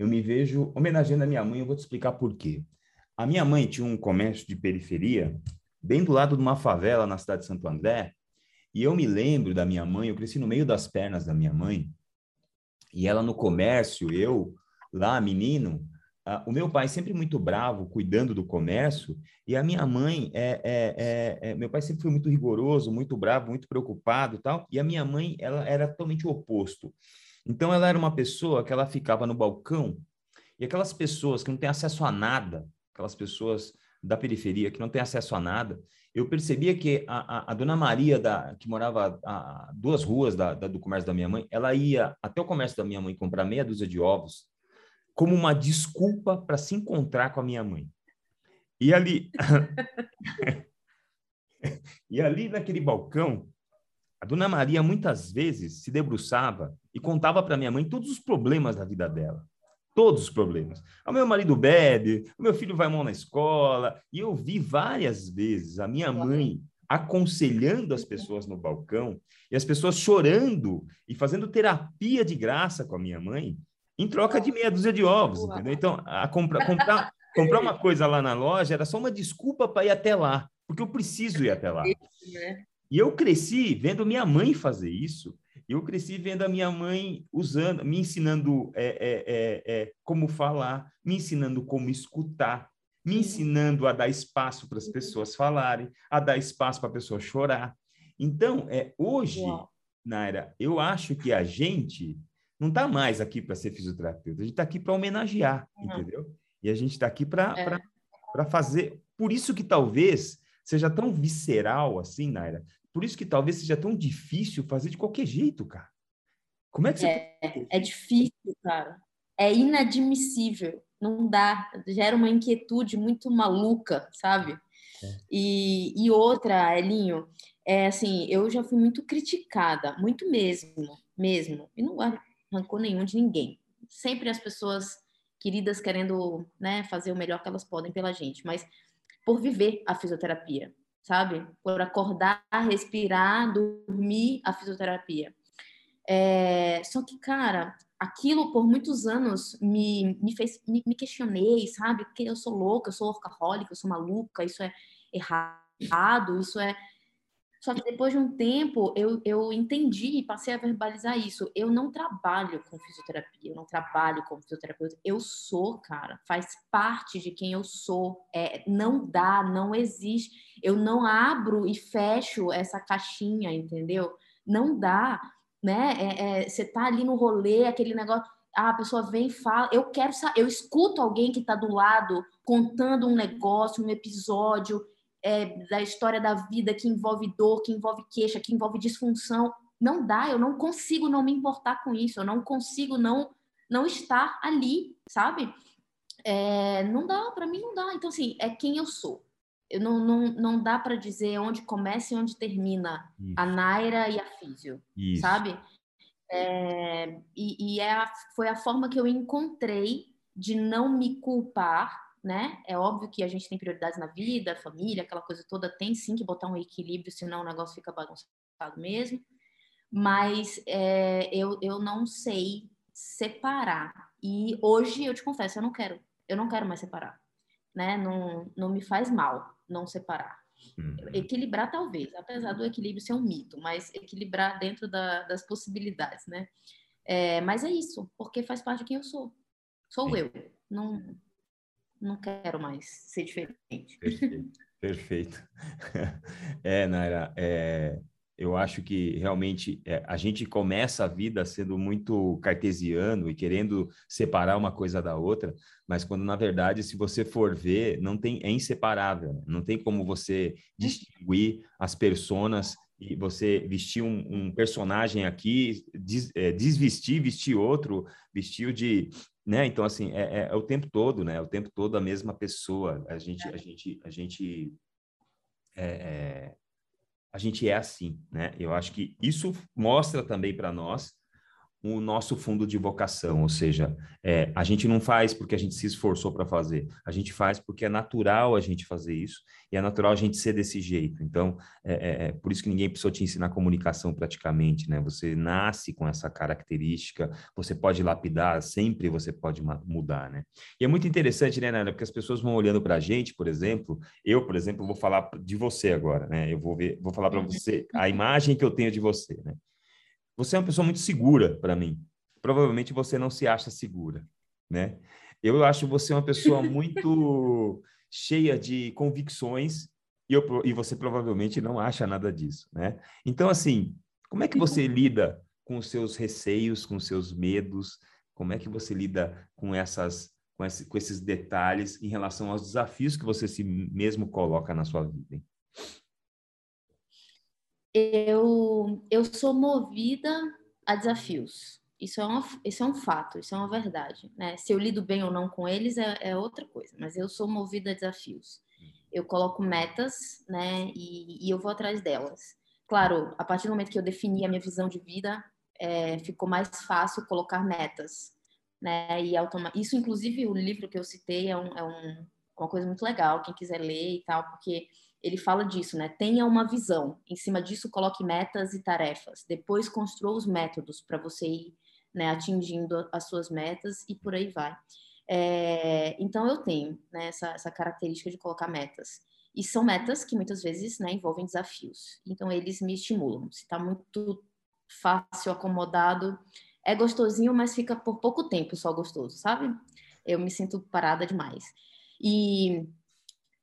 eu me vejo homenageando a minha mãe. Eu vou te explicar por quê. A minha mãe tinha um comércio de periferia, bem do lado de uma favela na cidade de Santo André. E eu me lembro da minha mãe, eu cresci no meio das pernas da minha mãe. E ela no comércio, eu lá, menino, Uh, o meu pai sempre muito bravo, cuidando do comércio, e a minha mãe, é, é, é, é, meu pai sempre foi muito rigoroso, muito bravo, muito preocupado tal, e a minha mãe, ela era totalmente o oposto. Então, ela era uma pessoa que ela ficava no balcão, e aquelas pessoas que não têm acesso a nada, aquelas pessoas da periferia que não têm acesso a nada, eu percebia que a, a, a dona Maria, da, que morava a, a duas ruas da, da, do comércio da minha mãe, ela ia até o comércio da minha mãe comprar meia dúzia de ovos, como uma desculpa para se encontrar com a minha mãe. E ali, (laughs) e ali naquele balcão, a dona Maria muitas vezes se debruçava e contava para minha mãe todos os problemas da vida dela. Todos os problemas. O meu marido bebe, o meu filho vai mal na escola. E eu vi várias vezes a minha mãe aconselhando as pessoas no balcão e as pessoas chorando e fazendo terapia de graça com a minha mãe em troca de meia dúzia de ovos, entendeu? Então, a compra, comprar, comprar uma coisa lá na loja era só uma desculpa para ir até lá, porque eu preciso ir até lá. Né? E eu cresci vendo minha mãe fazer isso. Eu cresci vendo a minha mãe usando, me ensinando é, é, é, é como falar, me ensinando como escutar, me ensinando a dar espaço para as uhum. pessoas falarem, a dar espaço para a pessoa chorar. Então, é, hoje, Naira, eu acho que a gente não está mais aqui para ser fisioterapeuta, a gente está aqui para homenagear, uhum. entendeu? E a gente está aqui para é. fazer. Por isso que talvez seja tão visceral assim, Naira. Por isso que talvez seja tão difícil fazer de qualquer jeito, cara. Como é que você. É, é difícil, cara. É inadmissível. Não dá. Gera uma inquietude muito maluca, sabe? É. E, e outra, Elinho, é assim, eu já fui muito criticada, muito mesmo, mesmo. E não rancor nenhum de ninguém. Sempre as pessoas queridas querendo né, fazer o melhor que elas podem pela gente, mas por viver a fisioterapia, sabe? Por acordar, respirar, dormir a fisioterapia. É, só que, cara, aquilo por muitos anos me, me fez, me, me questionei, sabe? Porque eu sou louca, eu sou orcahólica, eu sou maluca, isso é errado, isso é só que depois de um tempo, eu, eu entendi e passei a verbalizar isso. Eu não trabalho com fisioterapia, eu não trabalho como fisioterapeuta. Eu sou, cara, faz parte de quem eu sou. É, não dá, não existe. Eu não abro e fecho essa caixinha, entendeu? Não dá, né? É, é, você tá ali no rolê, aquele negócio. Ah, a pessoa vem e fala, eu quero eu escuto alguém que está do lado contando um negócio, um episódio, é, da história da vida que envolve dor, que envolve queixa, que envolve disfunção. Não dá, eu não consigo não me importar com isso, eu não consigo não não estar ali, sabe? É, não dá, para mim não dá. Então, assim, é quem eu sou. Eu não, não, não dá para dizer onde começa e onde termina isso. a Naira e a Físio, isso. sabe? É, e, e é a, foi a forma que eu encontrei de não me culpar né? É óbvio que a gente tem prioridades na vida, família, aquela coisa toda, tem sim que botar um equilíbrio, senão o negócio fica bagunçado mesmo. Mas é, eu, eu não sei separar. E hoje eu te confesso, eu não quero, eu não quero mais separar, né? Não, não me faz mal não separar. Uhum. Equilibrar talvez, apesar do equilíbrio ser um mito, mas equilibrar dentro da, das possibilidades, né? É, mas é isso, porque faz parte de quem eu sou. Sou eu. Não, não quero mais ser diferente. Perfeito. Perfeito. (laughs) É, Naira, é, eu acho que realmente é, a gente começa a vida sendo muito cartesiano e querendo separar uma coisa da outra, mas quando na verdade, se você for ver, não tem é inseparável, né? não tem como você distinguir as personas e você vestir um, um personagem aqui, des, é, desvestir, vestir outro, vestiu de né? Então assim é, é, é, o tempo todo, né? É o tempo todo a mesma pessoa. A gente a gente a gente é, é, a gente é assim, né? Eu acho que isso mostra também para nós o nosso fundo de vocação, ou seja, é, a gente não faz porque a gente se esforçou para fazer, a gente faz porque é natural a gente fazer isso e é natural a gente ser desse jeito. Então, é, é, é por isso que ninguém precisou te ensinar comunicação praticamente, né? Você nasce com essa característica, você pode lapidar, sempre você pode mudar, né? E é muito interessante, né, Nana, porque as pessoas vão olhando para a gente, por exemplo, eu, por exemplo, vou falar de você agora, né? Eu vou ver, vou falar para você a imagem que eu tenho de você, né? Você é uma pessoa muito segura para mim. Provavelmente você não se acha segura, né? Eu acho você uma pessoa (laughs) muito cheia de convicções e, eu, e você provavelmente não acha nada disso, né? Então, assim, como é que você lida com os seus receios, com os seus medos? Como é que você lida com essas com, esse, com esses detalhes em relação aos desafios que você se mesmo coloca na sua vida? Hein? Eu, eu sou movida a desafios. Isso é, uma, isso é um fato, isso é uma verdade. Né? Se eu lido bem ou não com eles é, é outra coisa, mas eu sou movida a desafios. Eu coloco metas né, e, e eu vou atrás delas. Claro, a partir do momento que eu defini a minha visão de vida, é, ficou mais fácil colocar metas. Né? E automa... Isso, inclusive, o livro que eu citei é, um, é um, uma coisa muito legal, quem quiser ler e tal, porque ele fala disso, né? Tenha uma visão. Em cima disso, coloque metas e tarefas. Depois, construa os métodos para você ir né, atingindo as suas metas e por aí vai. É, então, eu tenho né, essa, essa, característica de colocar metas. E são metas que muitas vezes né, envolvem desafios. Então, eles me estimulam. Se está muito fácil, acomodado, é gostosinho, mas fica por pouco tempo só gostoso, sabe? Eu me sinto parada demais. E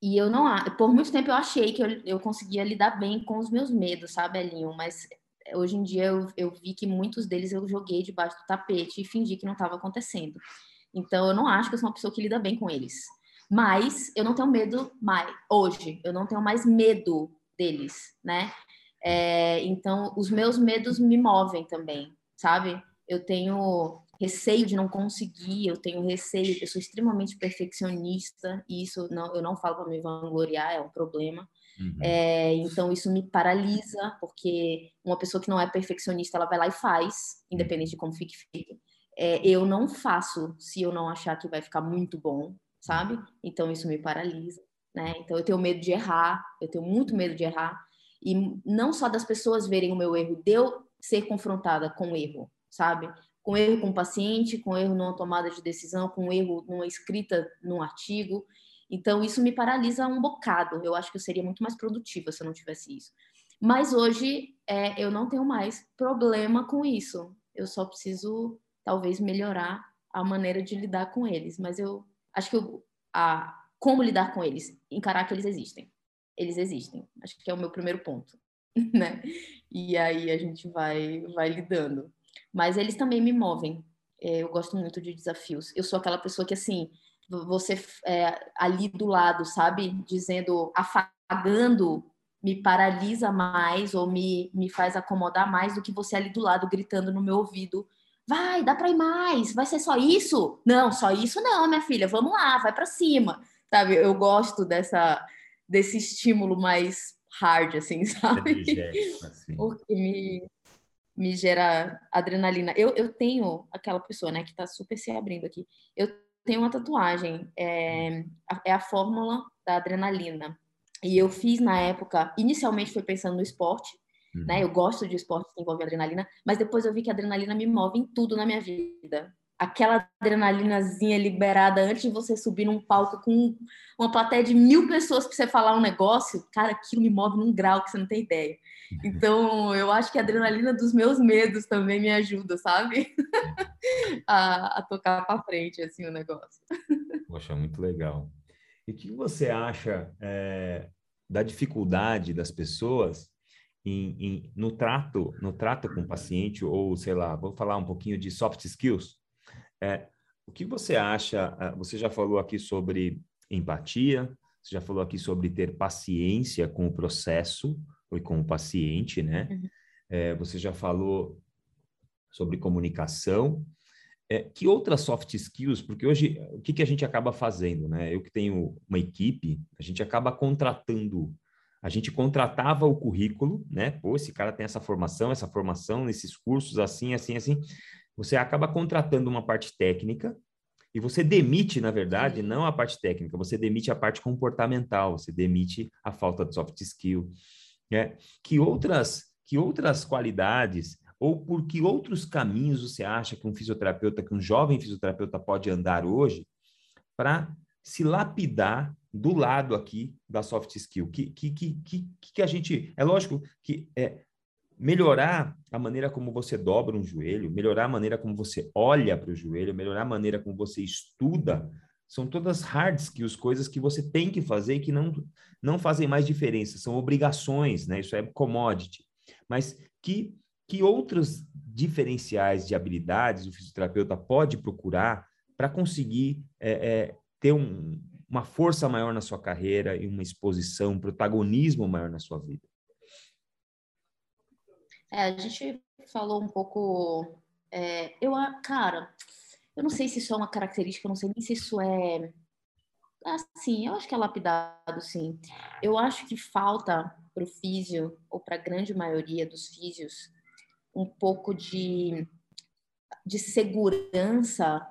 e eu não, por muito tempo eu achei que eu, eu conseguia lidar bem com os meus medos, sabe, Elinho? Mas hoje em dia eu, eu vi que muitos deles eu joguei debaixo do tapete e fingi que não estava acontecendo. Então eu não acho que eu sou uma pessoa que lida bem com eles. Mas eu não tenho medo mais, hoje, eu não tenho mais medo deles, né? É, então os meus medos me movem também, sabe? Eu tenho receio de não conseguir, eu tenho receio, eu sou extremamente perfeccionista, e isso não, eu não falo para me vangloriar, é um problema. Uhum. É, então isso me paralisa, porque uma pessoa que não é perfeccionista, ela vai lá e faz, independente de como fique feito. É, eu não faço se eu não achar que vai ficar muito bom, sabe? Então isso me paralisa, né? Então eu tenho medo de errar, eu tenho muito medo de errar, e não só das pessoas verem o meu erro, de eu ser confrontada com o erro, sabe? Com erro com o paciente, com erro numa tomada de decisão, com erro numa escrita num artigo. Então, isso me paralisa um bocado. Eu acho que eu seria muito mais produtiva se eu não tivesse isso. Mas hoje, é, eu não tenho mais problema com isso. Eu só preciso, talvez, melhorar a maneira de lidar com eles. Mas eu acho que eu, a, como lidar com eles, encarar que eles existem. Eles existem. Acho que é o meu primeiro ponto. (laughs) Né? E aí a gente vai, vai lidando. Mas eles também me movem. É, eu gosto muito de desafios. Eu sou aquela pessoa que, assim, você é, ali do lado, sabe? Dizendo, afagando, me paralisa mais ou me, me faz acomodar mais do que você ali do lado gritando no meu ouvido. Vai, dá pra ir mais, vai ser só isso? Não, só isso não, minha filha, vamos lá, vai para cima. Sabe, eu gosto dessa, desse estímulo mais hard, assim, (laughs) sabe? Assim. Porque me, me gera adrenalina. Eu, eu tenho aquela pessoa, né, que tá super se abrindo aqui. Eu tenho uma tatuagem, é, é a fórmula da adrenalina. E eu fiz na época, inicialmente foi pensando no esporte, né, uhum. né? Eu gosto de esporte que envolve adrenalina, mas depois eu vi que a adrenalina me move em tudo na minha vida aquela adrenalinazinha liberada antes de você subir num palco com uma plateia de mil pessoas para você falar um negócio, cara, aquilo me move num grau que você não tem ideia. Então, eu acho que a adrenalina dos meus medos também me ajuda, sabe? (laughs) a, a, tocar para frente, assim, o negócio. Poxa, muito legal. E o que você acha é, da dificuldade das pessoas em, em, no trato no trato com o paciente, ou, sei lá, vou falar um pouquinho de soft skills, é, o que você acha? Ah, você já falou aqui sobre empatia, você já falou aqui sobre ter paciência com o processo e com o paciente, né? Uhum. É, você já falou sobre comunicação. É, que outras soft skills? Porque hoje, o que, que a gente acaba fazendo, né? Eu que tenho uma equipe, a gente acaba contratando. A gente contratava o currículo, né? Pô, esse cara tem essa formação, essa formação, nesses cursos, assim, assim, assim você acaba contratando uma parte técnica e você demite, na verdade, não a parte técnica, você demite a parte comportamental, você demite a falta de soft skill. Né? Que outras que outras qualidades ou por que outros caminhos você acha que um fisioterapeuta, que um jovem fisioterapeuta pode andar hoje para se lapidar do lado aqui da soft skill? Que, que, que, que, que a gente. É lógico que é, melhorar a maneira como você dobra um joelho, melhorar a maneira como você olha para o joelho, melhorar a maneira como você estuda, são todas hard skills, coisas que você tem que fazer e que não, não fazem mais diferença, são obrigações, né? Isso é commodity. Mas que, que outros diferenciais de habilidades o fisioterapeuta pode procurar para conseguir é, é, ter um, uma força maior na sua carreira e uma exposição, um protagonismo maior na sua vida? É, a gente falou um pouco. É, eu, cara, eu não sei se isso é uma característica, eu não sei nem se isso é. Assim, eu acho que é lapidado, sim. Eu acho que falta para o físio, ou para a grande maioria dos físios, um pouco de, de segurança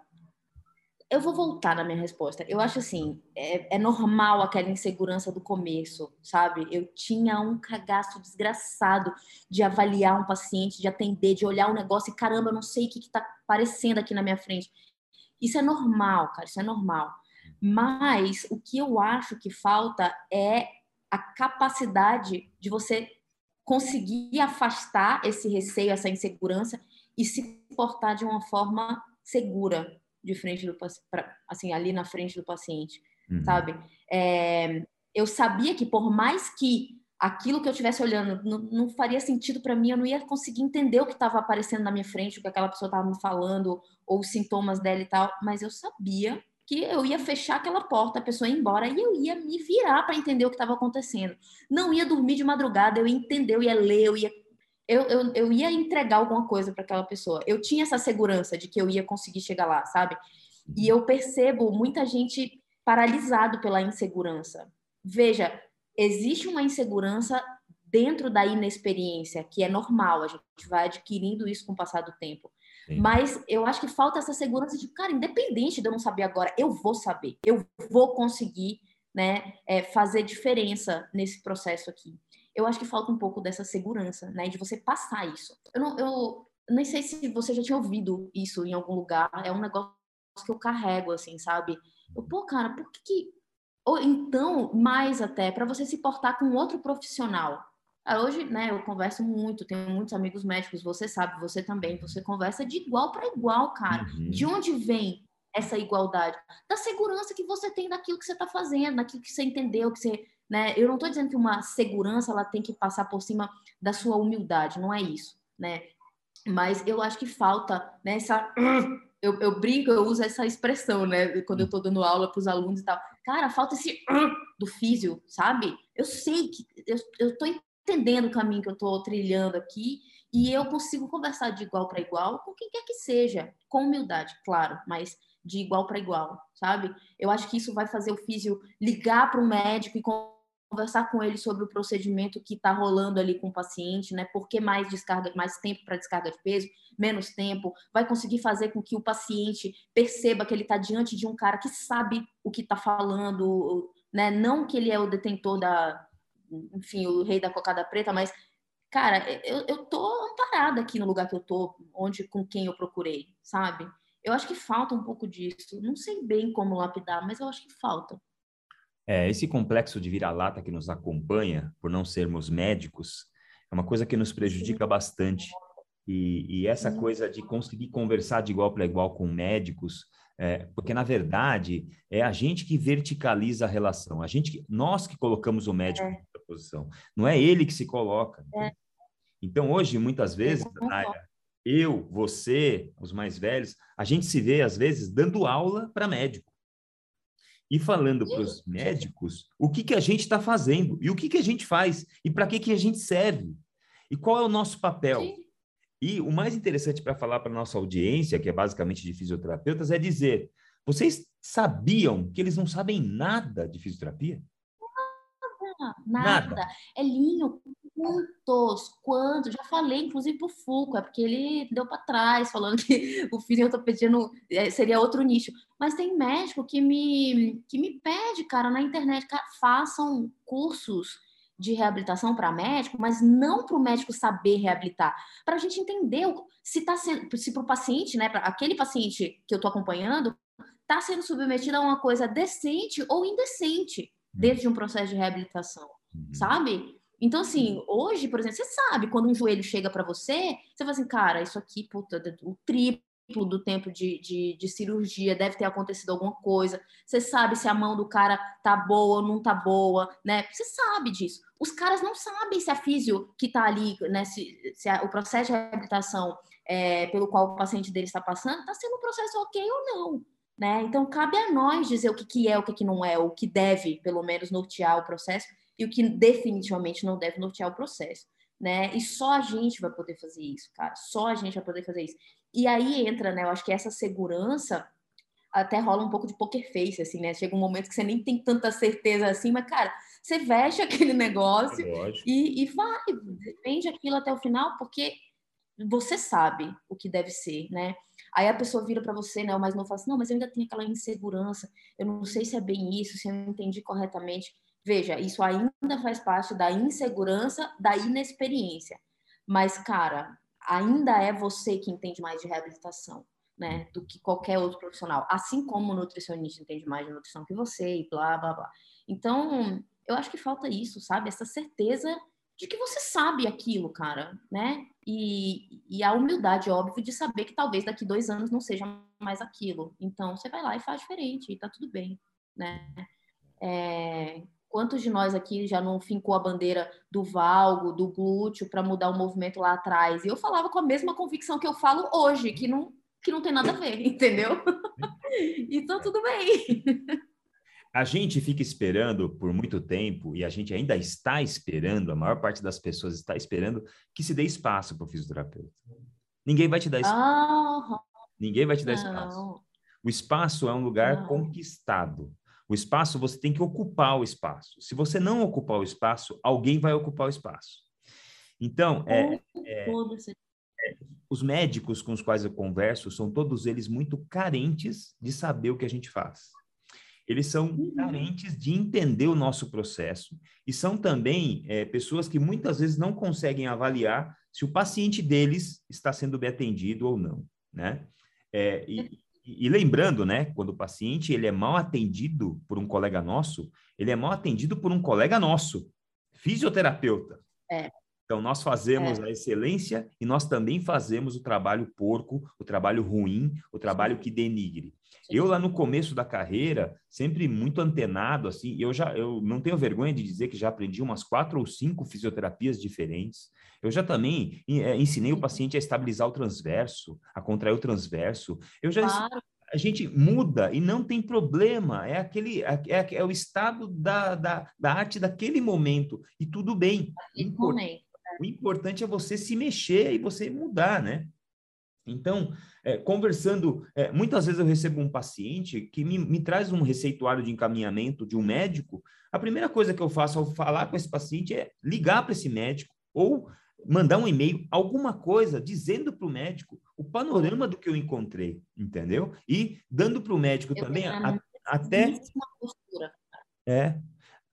eu vou voltar na minha resposta. Eu acho assim, é, é, normal aquela insegurança do começo, sabe? Eu tinha um cagaço desgraçado de avaliar um paciente, de atender, de olhar um negócio e caramba, eu não sei o que, está aparecendo aqui na minha frente. Isso é normal, cara, isso é normal. Mas o que eu acho que falta é a capacidade de você conseguir afastar esse receio, essa insegurança e se portar de uma forma segura, de frente do assim ali na frente do paciente, uhum. sabe? É, eu sabia que por mais que aquilo que eu estivesse olhando não, não, faria sentido para mim, eu não ia conseguir entender o que estava aparecendo na minha frente, o que aquela pessoa estava me falando ou os sintomas dela e tal, mas eu sabia que eu ia fechar aquela porta, a pessoa ia embora e eu ia me virar para entender o que estava acontecendo. Não ia dormir de madrugada, eu ia entender, eu ia ler, eu ia eu, eu, eu ia entregar alguma coisa para aquela pessoa. Eu tinha essa segurança de que eu ia conseguir chegar lá, sabe? E eu percebo muita gente paralisado pela insegurança. Veja, existe uma insegurança dentro da inexperiência, que é normal, a gente vai adquirindo isso com o passar do tempo. Sim. Mas eu acho que falta essa segurança de, cara, independente de eu não saber agora, eu vou saber, eu vou conseguir né, é, fazer diferença nesse processo aqui eu acho que falta um pouco dessa segurança, né? De você passar isso. Eu não, eu nem sei se você já tinha ouvido isso em algum lugar. É um negócio que eu carrego, assim, sabe? Eu, pô, cara, por que, que... Ou então, mais até, para você se portar com outro profissional. Ah, hoje, né, eu converso muito, tenho muitos amigos médicos, você sabe, você também, você conversa de igual para igual, cara. Uhum. De onde vem essa igualdade? Da segurança que você tem daquilo que você está fazendo, daquilo que você entendeu, que você né? Eu não estou dizendo que uma segurança ela tem que passar por cima da sua humildade, não é isso, né? Mas eu acho que falta. Né, (clears throat) eu, eu brinco, eu uso essa expressão, né? Quando eu estou dando aula para os alunos e tal. Cara, falta esse (clears throat) do físio, sabe? Eu sei que eu estou entendendo o caminho que eu estou trilhando aqui e eu consigo conversar de igual para igual com quem quer que seja, com humildade, claro, mas de igual para igual, sabe? Eu acho que isso vai fazer o físio ligar para o médico e conversar com ele sobre o procedimento que está rolando ali com o paciente, né? Por que mais descarga, mais tempo para descarga de peso, menos tempo, vai conseguir fazer com que o paciente perceba que ele está diante de um cara que sabe o que está falando, né? Não que ele é o detentor da, enfim, o rei da cocada preta, mas cara, eu, eu tô amparada aqui no lugar que eu tô, onde com quem eu procurei, sabe? Eu acho que falta um pouco disso. Não sei bem como lapidar, mas eu acho que falta. É, esse complexo de vira-lata que nos acompanha, por não sermos médicos, é uma coisa que nos prejudica bastante. E, e essa coisa de conseguir conversar de igual para igual com médicos, é, porque na verdade é a gente que verticaliza a relação, a gente, nós que colocamos o médico é. nessa posição, não é ele que se coloca. É. Então hoje muitas vezes, eu, você, os mais velhos, a gente se vê às vezes dando aula para médico e falando para os médicos o que, que a gente está fazendo e o que, que a gente faz e para que, que a gente serve e qual é o nosso papel. Sim. E o mais interessante para falar para nossa audiência, que é basicamente de fisioterapeutas, é dizer: vocês sabiam que eles não sabem nada de fisioterapia? Nada, nada. nada. É linho quantos, quantos, já falei, inclusive pro Fuco, é porque ele deu para trás, falando que (laughs) o fisioterapia é, seria outro nicho. Mas tem médico que me, que me pede, cara, na internet, cara, façam cursos de reabilitação para médico, mas não para o médico saber reabilitar, para a gente entender se está sendo, se para o paciente, né, para aquele paciente que eu estou acompanhando, está sendo submetido a uma coisa decente ou indecente dentro de um processo de reabilitação, uhum. sabe? Então, assim, hoje, por exemplo, você sabe, quando um joelho chega para você, você fala assim, cara, isso aqui, puta, o triplo do tempo de, de, de, cirurgia, deve ter acontecido alguma coisa. Você sabe se a mão do cara tá boa ou não tá boa, né? Você sabe disso. Os caras não sabem se a físio que tá ali, né? Se, se a, o processo de reabilitação é, pelo qual o paciente dele está passando, tá sendo um processo ok ou não. Né? Então, cabe a nós dizer o que, que é, o que, que não é, o que deve, pelo menos, nortear o processo e o que definitivamente não deve nortear o processo. Né? E só a gente vai poder fazer isso, cara. Só a gente vai poder fazer isso. E aí entra, né? Eu acho que essa segurança até rola um pouco de poker face, assim, né? Chega um momento que você nem tem tanta certeza assim, mas, cara, você veste (laughs) aquele negócio é e, e vai, vende aquilo até o final, porque você sabe o que deve ser, né? Aí a pessoa vira para você, né? Mas não fala assim, não, mas eu ainda tenho aquela insegurança, eu não sei se é bem isso, se eu entendi corretamente. Veja, isso ainda faz parte da insegurança, da inexperiência. Mas, cara, ainda é você que entende mais de reabilitação, né? Do que qualquer outro profissional. Assim como o nutricionista entende mais de nutrição que você e blá, blá, blá. Então, eu acho que falta isso, sabe? Essa certeza de que você sabe aquilo, cara, né? E, e a humildade, óbvio, de saber que talvez daqui dois anos não seja mais aquilo. Então, você vai lá e faz diferente, e tá tudo bem, né? É, quantos de nós aqui já não fincou a bandeira do valgo, do glúteo, para mudar o movimento lá atrás? E eu falava com a mesma convicção que eu falo hoje, que não, que não tem nada a ver, (laughs) entendeu? então, tudo bem. A gente fica esperando por muito tempo, e a gente ainda está esperando, a maior parte das pessoas está esperando, que se dê espaço para o fisioterapeuta. Ninguém vai te dar espaço. Ninguém vai te dar não. espaço. O espaço é um lugar não. conquistado. O espaço, você tem que ocupar o espaço. Se você não ocupar o espaço, alguém vai ocupar o espaço. Então, é, é, é, os médicos com os quais eu converso são todos eles muito carentes de saber o que a gente faz eles são uhum. carentes de entender o nosso processo e são também é, pessoas que muitas vezes não conseguem avaliar se o paciente deles está sendo bem atendido ou não, né? É, e, e, lembrando, né, quando o paciente ele é mal atendido por um colega nosso, ele é mal atendido por um colega nosso, fisioterapeuta. É. Então, nós fazemos é. a excelência e nós também fazemos o trabalho porco, o trabalho ruim, o trabalho que denigre. Eu lá no começo da carreira, sempre muito antenado, assim, eu já eu não tenho vergonha de dizer que já aprendi umas quatro ou cinco fisioterapias diferentes. Eu já também é, ensinei o paciente a estabilizar o transverso, a contrair o transverso. Eu já claro. a gente muda e não tem problema. É aquele é, é, é o estado da, da, da arte daquele momento e tudo bem. momento. O importante é você se mexer e você mudar, né? Então, é, conversando, é, muitas vezes eu recebo um paciente que me, me traz um receituário de encaminhamento de um médico. A primeira coisa que eu faço ao falar com esse paciente é ligar para esse médico ou mandar um e-mail, alguma coisa, dizendo para o médico o panorama do que eu encontrei, entendeu? E dando para o médico eu também a, até. É.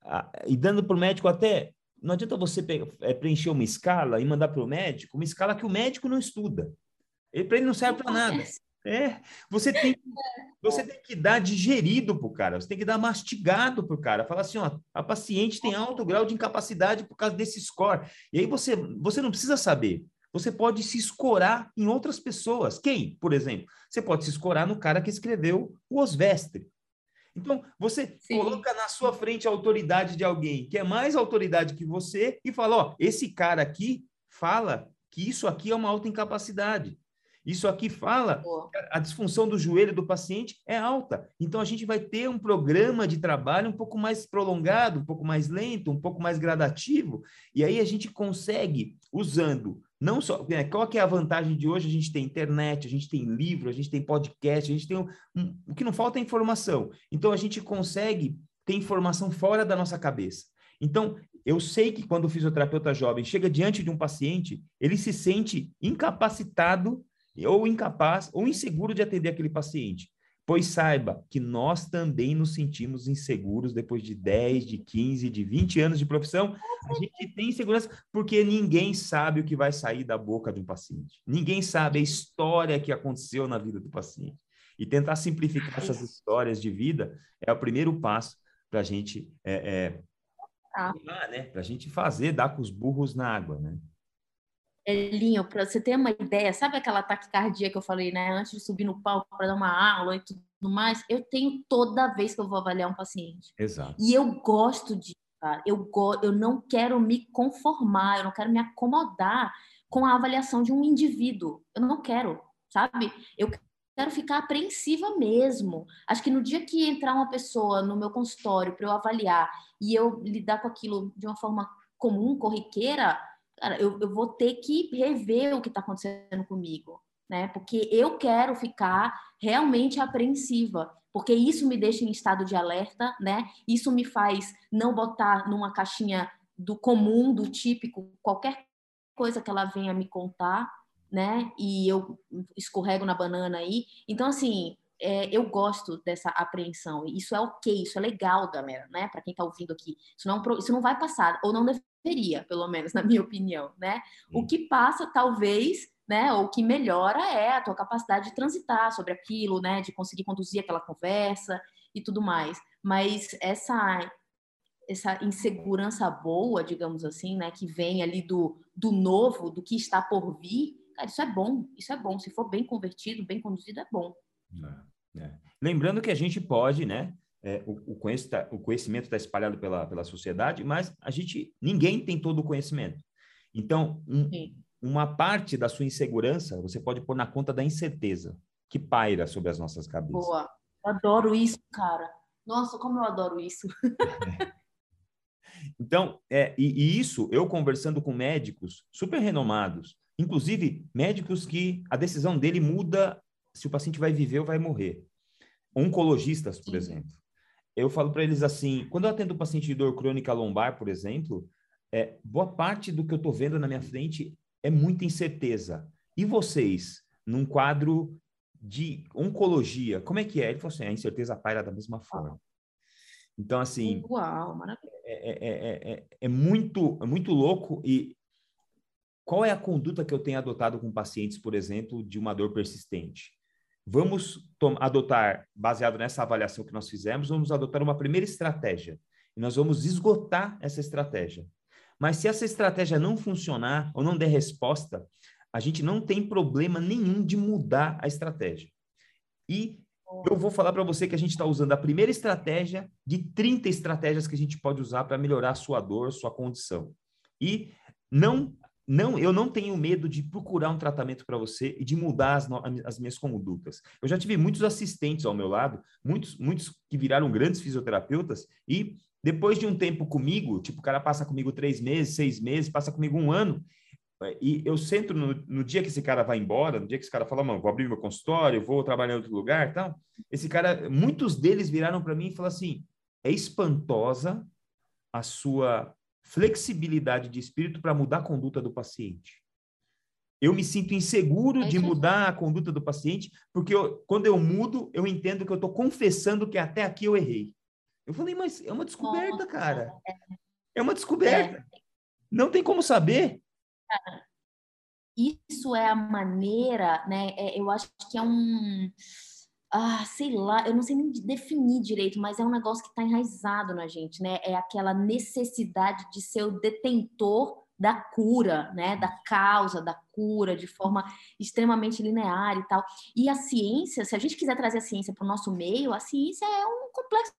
A, e dando para o médico até. Não adianta você é, preencher uma escala e mandar para o médico, uma escala que o médico não estuda. Ele para ele não serve para nada. É, você tem, você tem que dar digerido para o cara, você tem que dar mastigado para o cara. Falar assim, ó, a paciente tem alto grau de incapacidade por causa desse score. E aí você, você não precisa saber. Você pode se escorar em outras pessoas. Quem, por exemplo? Você pode se escorar no cara que escreveu o Osvestre. Então, você Sim. coloca na sua frente a autoridade de alguém que é mais autoridade que você e fala, ó, esse cara aqui fala que isso aqui é uma alta incapacidade. Isso aqui fala que a disfunção do joelho do paciente é alta. Então, a gente vai ter um programa de trabalho um pouco mais prolongado, um pouco mais lento, um pouco mais gradativo. E aí a gente consegue, usando não só. Né, qual que é a vantagem de hoje? A gente tem internet, a gente tem livro, a gente tem podcast, a gente tem. Um, um, o que não falta é informação. Então, a gente consegue ter informação fora da nossa cabeça. Então, eu sei que quando o fisioterapeuta jovem chega diante de um paciente, ele se sente incapacitado ou incapaz ou inseguro de atender aquele paciente. Pois saiba que nós também nos sentimos inseguros depois de 10, de 15, de 20 anos de profissão. A gente tem insegurança porque ninguém sabe o que vai sair da boca de um paciente. Ninguém sabe a história que aconteceu na vida do paciente. E tentar simplificar essas histórias de vida é o primeiro passo para a gente é, é, ah. né? para a gente fazer, dar com os burros na água, né? Elinho, para você ter uma ideia, sabe aquela taquicardia que eu falei, né? Antes de subir no palco para dar uma aula e tudo mais, eu tenho toda vez que eu vou avaliar um paciente. Exato. E eu gosto de, cara, eu, go eu não quero me conformar, eu não quero me acomodar com a avaliação de um indivíduo. Eu não quero, sabe? Eu quero ficar apreensiva mesmo. Acho que no dia que entrar uma pessoa no meu consultório para eu avaliar e eu lidar com aquilo de uma forma comum, corriqueira, cara, eu, eu vou ter que rever o que está acontecendo comigo, né? Porque eu quero ficar realmente apreensiva, porque isso me deixa em estado de alerta, né? Isso me faz não botar numa caixinha do comum, do típico, qualquer coisa que ela venha me contar, né? E eu escorrego na banana aí. Então, assim, é, eu gosto dessa apreensão. Isso é ok, isso é legal, galera, né? Para quem está ouvindo aqui. Isso não, isso não vai passar, ou não deveria, pelo menos, na minha opinião, né? O que passa, talvez, né? Ou que melhora é a tua capacidade de transitar sobre aquilo, né? De conseguir conduzir aquela conversa e tudo mais. Mas essa essa insegurança boa, digamos assim, né, que vem ali do, do novo, do que está por vir, cara, isso é bom, isso é bom. Se for bem convertido, bem conduzido, é bom. É, é. Lembrando que a gente pode, né? É, o, o, tá, conhecimento está espalhado pela, pela sociedade, mas a gente ninguém tem todo o conhecimento. Então, um, uma parte da sua insegurança você pode pôr na conta da incerteza que paira sobre as nossas cabeças. Boa, adoro isso, cara. Nossa, como eu adoro isso. (laughs) Então, é, e, e, isso eu conversando com médicos super renomados, inclusive médicos que a decisão dele muda se o paciente vai viver ou vai morrer. Oncologistas, por Sim. exemplo. Eu falo para eles assim, quando eu atendo um paciente de dor crônica lombar, por exemplo, é, boa parte do que eu estou vendo na minha frente é muita incerteza. E vocês, num quadro de oncologia, como é que é? Ele falou assim, a incerteza paira da mesma forma. Então, assim... Uau, maravilha. É, é, é, é, muito, é muito louco e qual é a conduta que eu tenho adotado com pacientes, por exemplo, de uma dor persistente? Vamos adotar, baseado nessa avaliação que nós fizemos, vamos adotar uma primeira estratégia. E nós vamos esgotar essa estratégia. Mas se essa estratégia não funcionar ou não der resposta, a gente não tem problema nenhum de mudar a estratégia. E eu vou falar para você que a gente está usando a primeira estratégia de 30 estratégias que a gente pode usar para melhorar a sua dor, sua condição. E não não, eu não tenho medo de procurar um tratamento para você e de mudar as, as, minhas condutas. Eu já tive muitos assistentes ao meu lado, muitos, muitos que viraram grandes fisioterapeutas e depois de um tempo comigo, tipo, o cara passa comigo três meses, seis meses, passa comigo um ano, e eu sento no, no dia que esse cara vai embora, no dia que esse cara fala, mano, vou abrir meu consultório, vou trabalhar em outro lugar, tal. Esse cara, muitos deles viraram para mim e falaram assim: é espantosa a sua flexibilidade de espírito para mudar a conduta do paciente. Eu me sinto inseguro de mudar a conduta do paciente, porque eu, quando eu mudo, eu entendo que eu estou confessando que até aqui eu errei. Eu falei, mas é uma descoberta, cara. É uma descoberta. É. Não tem como saber. Isso é a maneira, né? É, eu acho que é um ah, sei lá, eu não sei nem definir direito, mas é um negócio que está enraizado na gente, né? É aquela necessidade de ser o detentor da cura, né? Da causa da cura de forma extremamente linear e tal. E a ciência, se a gente quiser trazer a ciência para o nosso meio, a ciência é um complexo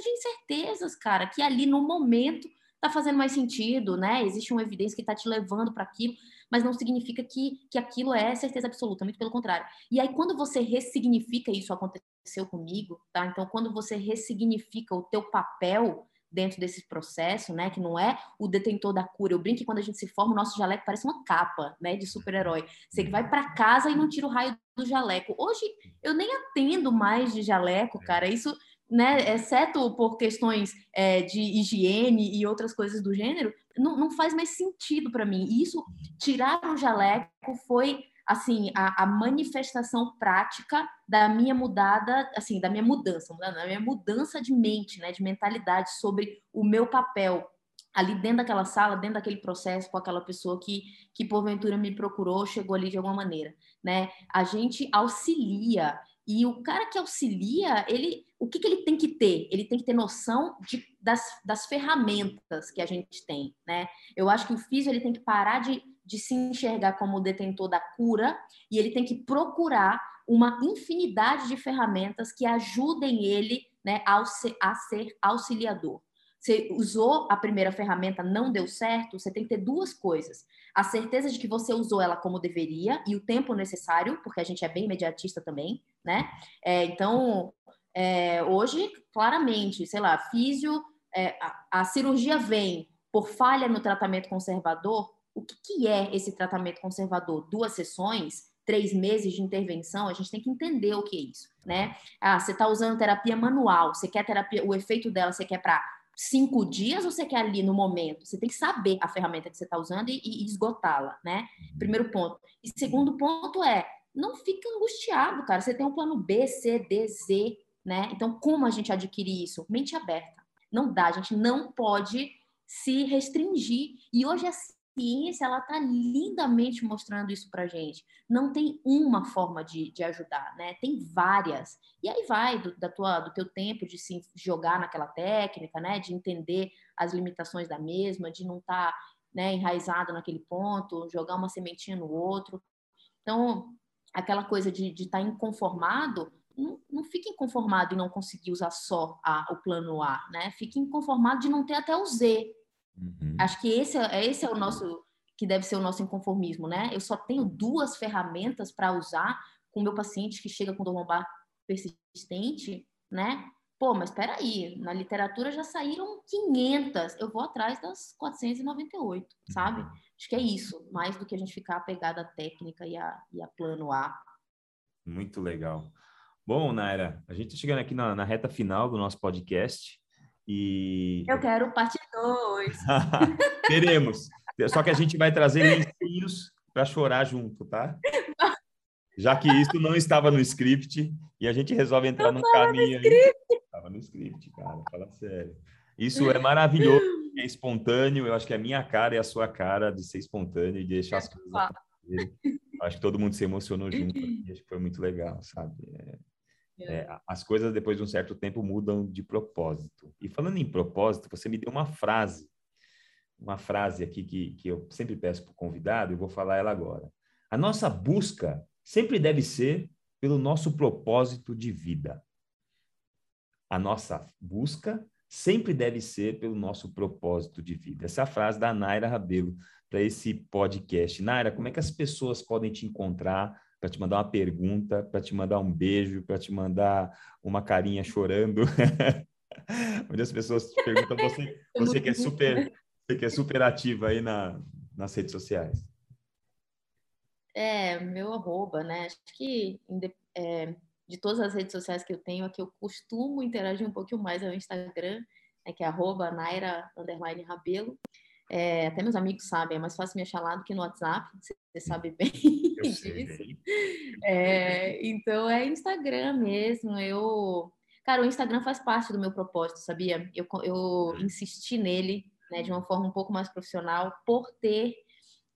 de incertezas, cara, que ali no momento está fazendo mais sentido, né? Existe uma evidência que está te levando para aquilo, mas não significa que, que aquilo é certeza absoluta, muito pelo contrário. E aí, quando você ressignifica isso, aconteceu comigo, tá? Então, quando você ressignifica o teu papel dentro desse processo, né, que não é o detentor da cura. Eu brinco que quando a gente se forma, o nosso jaleco parece uma capa, né, de super-herói. Você que vai para casa e não tira o raio do jaleco. Hoje eu nem atendo mais de jaleco, cara. Isso né, exceto por questões é, de higiene e outras coisas do gênero, não, não faz mais sentido para mim. Isso, tirar o jaleco foi assim a, a, manifestação prática da minha mudada, assim, da minha mudança, da minha mudança de mente, né, de mentalidade sobre o meu papel ali dentro daquela sala, dentro daquele processo com aquela pessoa que, que porventura me procurou, chegou ali de alguma maneira, né? A gente auxilia e o cara que auxilia, ele, o que, que ele tem que ter? Ele tem que ter noção de, das, das ferramentas que a gente tem, né? Eu acho que o físico ele tem que parar de, de se enxergar como o detentor da cura e ele tem que procurar uma infinidade de ferramentas que ajudem ele né, a ser, a ser auxiliador. Você usou a primeira ferramenta, não deu certo, você tem que ter duas coisas. A certeza de que você usou ela como deveria e o tempo necessário, porque a gente é bem imediatista também, né? É, então, é, hoje, claramente, sei lá, físio, é, a, a, cirurgia vem por falha no tratamento conservador. O que, que é esse tratamento conservador? Duas sessões? três meses de intervenção, a gente tem que entender o que é isso, né? Ah, você está usando terapia manual, você quer terapia, o efeito dela você quer para cinco dias ou você quer ali no momento? Você tem que saber a ferramenta que você está usando e, e esgotá-la, né? Primeiro ponto. E segundo ponto é, não fica angustiado, cara. Você tem um plano B, C, D, Z, né? Então, como a gente adquire isso? Mente aberta. Não dá, a gente não pode se restringir. E hoje, assim, ciência ela está lindamente mostrando isso para gente. Não tem uma forma de, de ajudar, né? Tem várias. E aí vai do, da tua, do teu tempo de se jogar naquela técnica, né? De entender as limitações da mesma, de não estar tá, né, enraizado naquele ponto, jogar uma sementinha no outro. Então, aquela coisa de estar tá inconformado, não, não fique inconformado e não conseguir usar só a, o plano A, né? Fique inconformado de não ter até o Z, Uhum. Acho que esse, é, esse é o nosso, que deve ser o nosso inconformismo, né? Eu só tenho duas ferramentas para usar com o meu paciente que chega com dor lombar persistente, né? Pô, mas espera aí, na literatura já saíram 500, eu vou atrás das 498, sabe? Uhum. Acho que é isso, mais do que a gente ficar apegado à técnica e a, e a plano A. Muito legal. Bom, Naira, a gente está chegando aqui na, na reta final do nosso podcast. E... Eu quero parte 2. Queremos. (laughs) Só que a gente vai trazer lencinhos para chorar junto, tá? Já que isso não estava no script e a gente resolve entrar não num caminho. No Estava no script, cara. Fala sério. Isso é maravilhoso, é espontâneo. Eu acho que é a minha cara e a sua cara de ser espontâneo e de deixar as coisas. Acho que todo mundo se emocionou junto. Acho que foi muito legal, sabe? É... É, é as coisas depois de um certo tempo mudam de propósito. E falando em propósito, você me deu uma frase, uma frase aqui que, que eu sempre peço para o convidado e vou falar ela agora. A nossa busca sempre deve ser pelo nosso propósito de vida. A nossa busca sempre deve ser pelo nosso propósito de vida. Essa é a frase da Naira Rabelo para esse podcast. Naira, como é que as pessoas podem te encontrar para te mandar uma pergunta, para te mandar um beijo, para te mandar uma carinha chorando. (laughs) Onde as pessoas te perguntam, você, (laughs) você que é super, você que é super ativa aí na, nas redes sociais. É, meu arroba, né? Acho que é, de todas as redes sociais que eu tenho, a que eu costumo interagir um pouquinho mais é o Instagram, né, que é arroba Naira Rabelo. É, até meus amigos sabem, é mais fácil me achar lá do que no WhatsApp, você sabe bem (laughs) disso. É, então é Instagram mesmo. Eu, cara, o Instagram faz parte do meu propósito, sabia? Eu, eu insisti nele, né, de uma forma um pouco mais profissional, por ter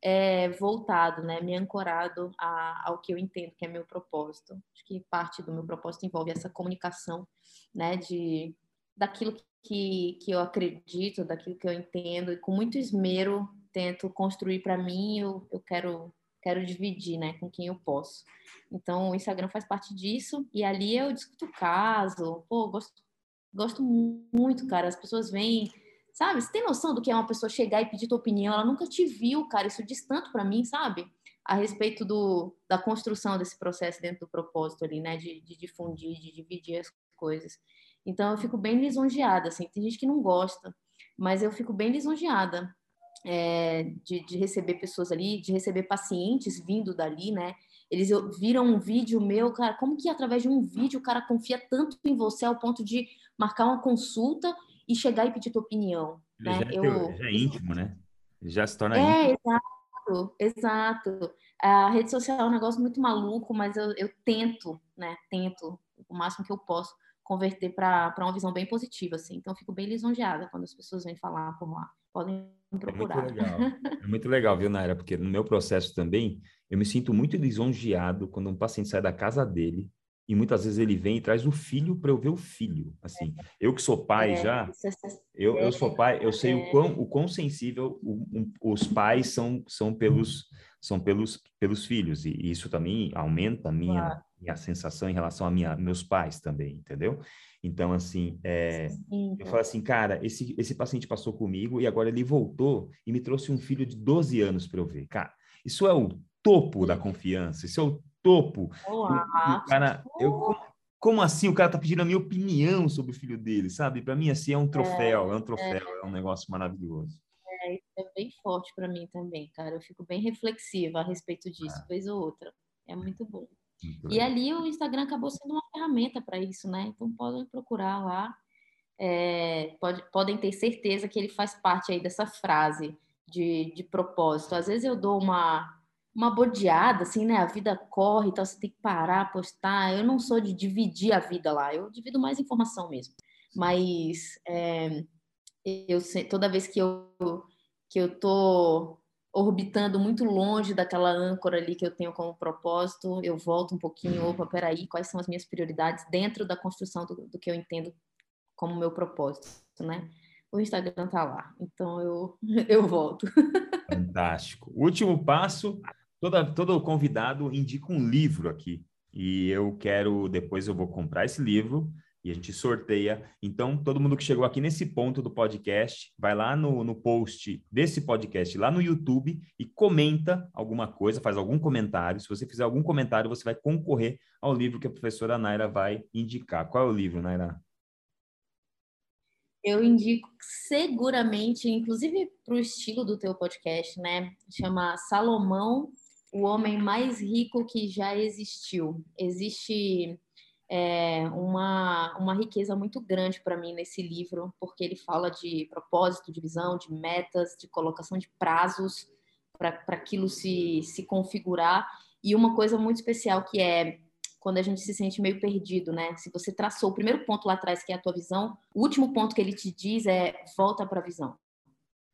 é, voltado, né, me ancorado a, ao que eu entendo que é meu propósito. Acho que parte do meu propósito envolve essa comunicação, né, de daquilo que, que eu acredito, daquilo que eu entendo, e com muito esmero tento construir para mim, eu, eu quero quero dividir, né, com quem eu posso. Então, o Instagram faz parte disso, e ali eu discuto caso, pô, gosto, gosto muito, cara, as pessoas vêm, sabe, você tem noção do que é uma pessoa chegar e pedir tua opinião, ela nunca te viu, cara, isso diz tanto para mim, sabe, a respeito do, da construção desse processo dentro do propósito ali, né, de, de difundir, de dividir as coisas. Então eu fico bem lisonjeada, assim. Tem gente que não gosta, mas eu fico bem lisonjeada é, de, de, receber pessoas ali, de receber pacientes vindo dali, né? Eles viram um vídeo meu, cara, como que através de um vídeo o cara confia tanto em você ao ponto de marcar uma consulta e chegar e pedir tua opinião, Ele né? Já, é eu, já é íntimo, né? Já se torna é, íntimo. exato, exato. A rede social é um negócio muito maluco, mas eu, eu tento, né? Tento o máximo que eu posso converter para uma visão bem positiva, assim. Então, eu fico bem lisonjeada quando as pessoas vêm falar por lá. Podem procurar. É muito legal, (laughs) é muito legal viu, Naira? Porque no meu processo também, eu me sinto muito lisonjeado quando um paciente sai da casa dele e muitas vezes ele vem e traz o filho para eu ver o filho. Assim, eu que sou pai é, já, é eu, eu sou pai, eu sei o é. quão, o quão sensível o, os pais são, são pelos são pelos, pelos filhos e isso também aumenta a minha, claro. Minha sensação em relação a minha, meus pais também, entendeu? Então, assim, é, eu falo assim, cara, esse, esse paciente passou comigo e agora ele voltou e me trouxe um filho de 12 anos para eu ver. Cara, isso é o topo da confiança, isso é o topo. Olá. O cara, eu, como assim o cara tá pedindo a minha opinião sobre o filho dele, sabe? Para mim, assim, é um troféu, é, é um troféu, é. é um negócio maravilhoso. É, isso é bem forte para mim também, cara. Eu fico bem reflexiva a respeito disso, ah. vez ou outra. É muito bom. E ali o Instagram acabou sendo uma ferramenta para isso, né? Então podem procurar lá. É, pode, podem ter certeza que ele faz parte aí dessa frase de, de propósito. Às vezes eu dou uma, uma bodeada, assim, né? A vida corre, então você tem que parar, postar. Eu não sou de dividir a vida lá, eu divido mais informação mesmo. Mas é, eu toda vez que eu que eu tô orbitando muito longe daquela âncora ali que eu tenho como propósito, eu volto um pouquinho, opa, peraí, quais são as minhas prioridades dentro da construção do, do que eu entendo como meu propósito, né? O Instagram tá lá, então eu, (laughs) eu volto. Fantástico. Último passo, toda, todo convidado indica um livro aqui, e eu quero, depois eu vou comprar esse livro, e a gente sorteia. Então, todo mundo que chegou aqui nesse ponto do podcast, vai lá no, no post desse podcast, lá no YouTube, e comenta alguma coisa, faz algum comentário. Se você fizer algum comentário, você vai concorrer ao livro que a professora Naira vai indicar. Qual é o livro, Naira? Eu indico seguramente, inclusive para o estilo do teu podcast, né? Chama Salomão, o homem mais rico que já existiu. Existe é, uma, uma riqueza muito grande para mim nesse livro, porque ele fala de propósito, de visão, de metas, de colocação de prazos para aquilo se, se configurar. E uma coisa muito especial que é quando a gente se sente meio perdido, né? Se você traçou o primeiro ponto lá atrás, que é a tua visão, o último ponto que ele te diz é volta para a visão.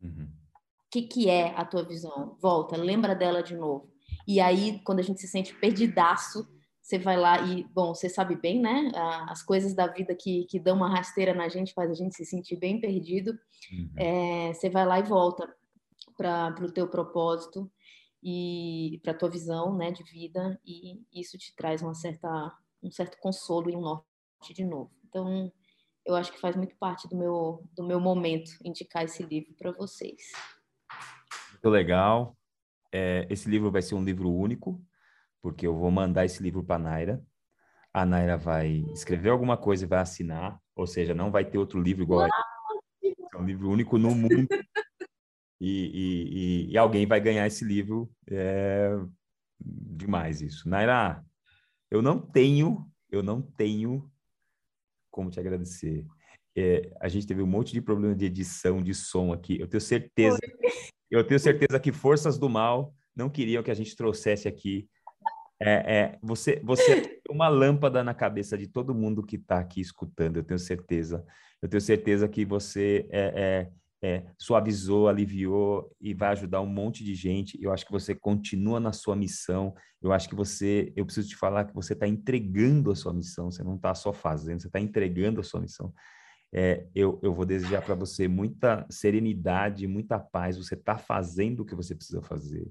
Uhum. O que, que é a tua visão? Volta, lembra dela de novo. E aí, quando a gente se sente perdidaço, você vai lá e, bom, você sabe bem, né? As coisas da vida que, que dão uma rasteira na gente, faz a gente se sentir bem perdido. Uhum. É, você vai lá e volta para o teu propósito e para a tua visão né, de vida e isso te traz uma certa, um certo consolo e um norte de novo. Então, eu acho que faz muito parte do meu, do meu momento indicar esse livro para vocês. Muito legal. É, esse livro vai ser um livro único, porque eu vou mandar esse livro para a Naira. A Naira vai escrever alguma coisa e vai assinar, ou seja, não vai ter outro livro igual a É um livro único no mundo. E, e, e, alguém vai ganhar esse livro. É demais isso. Naira, eu não tenho, eu não tenho como te agradecer. É, a gente teve um monte de problema de edição, de som aqui. Eu tenho certeza, eu tenho certeza que forças do mal não queriam que a gente trouxesse aqui é, é, você, você tem uma lâmpada na cabeça de todo mundo que está aqui escutando, eu tenho certeza. Eu tenho certeza que você é, é, é, suavizou, aliviou e vai ajudar um monte de gente. Eu acho que você continua na sua missão. Eu acho que você, eu preciso te falar que você está entregando a sua missão. Você não está só fazendo, você está entregando a sua missão. É, eu, eu vou desejar para você muita serenidade, muita paz. Você está fazendo o que você precisa fazer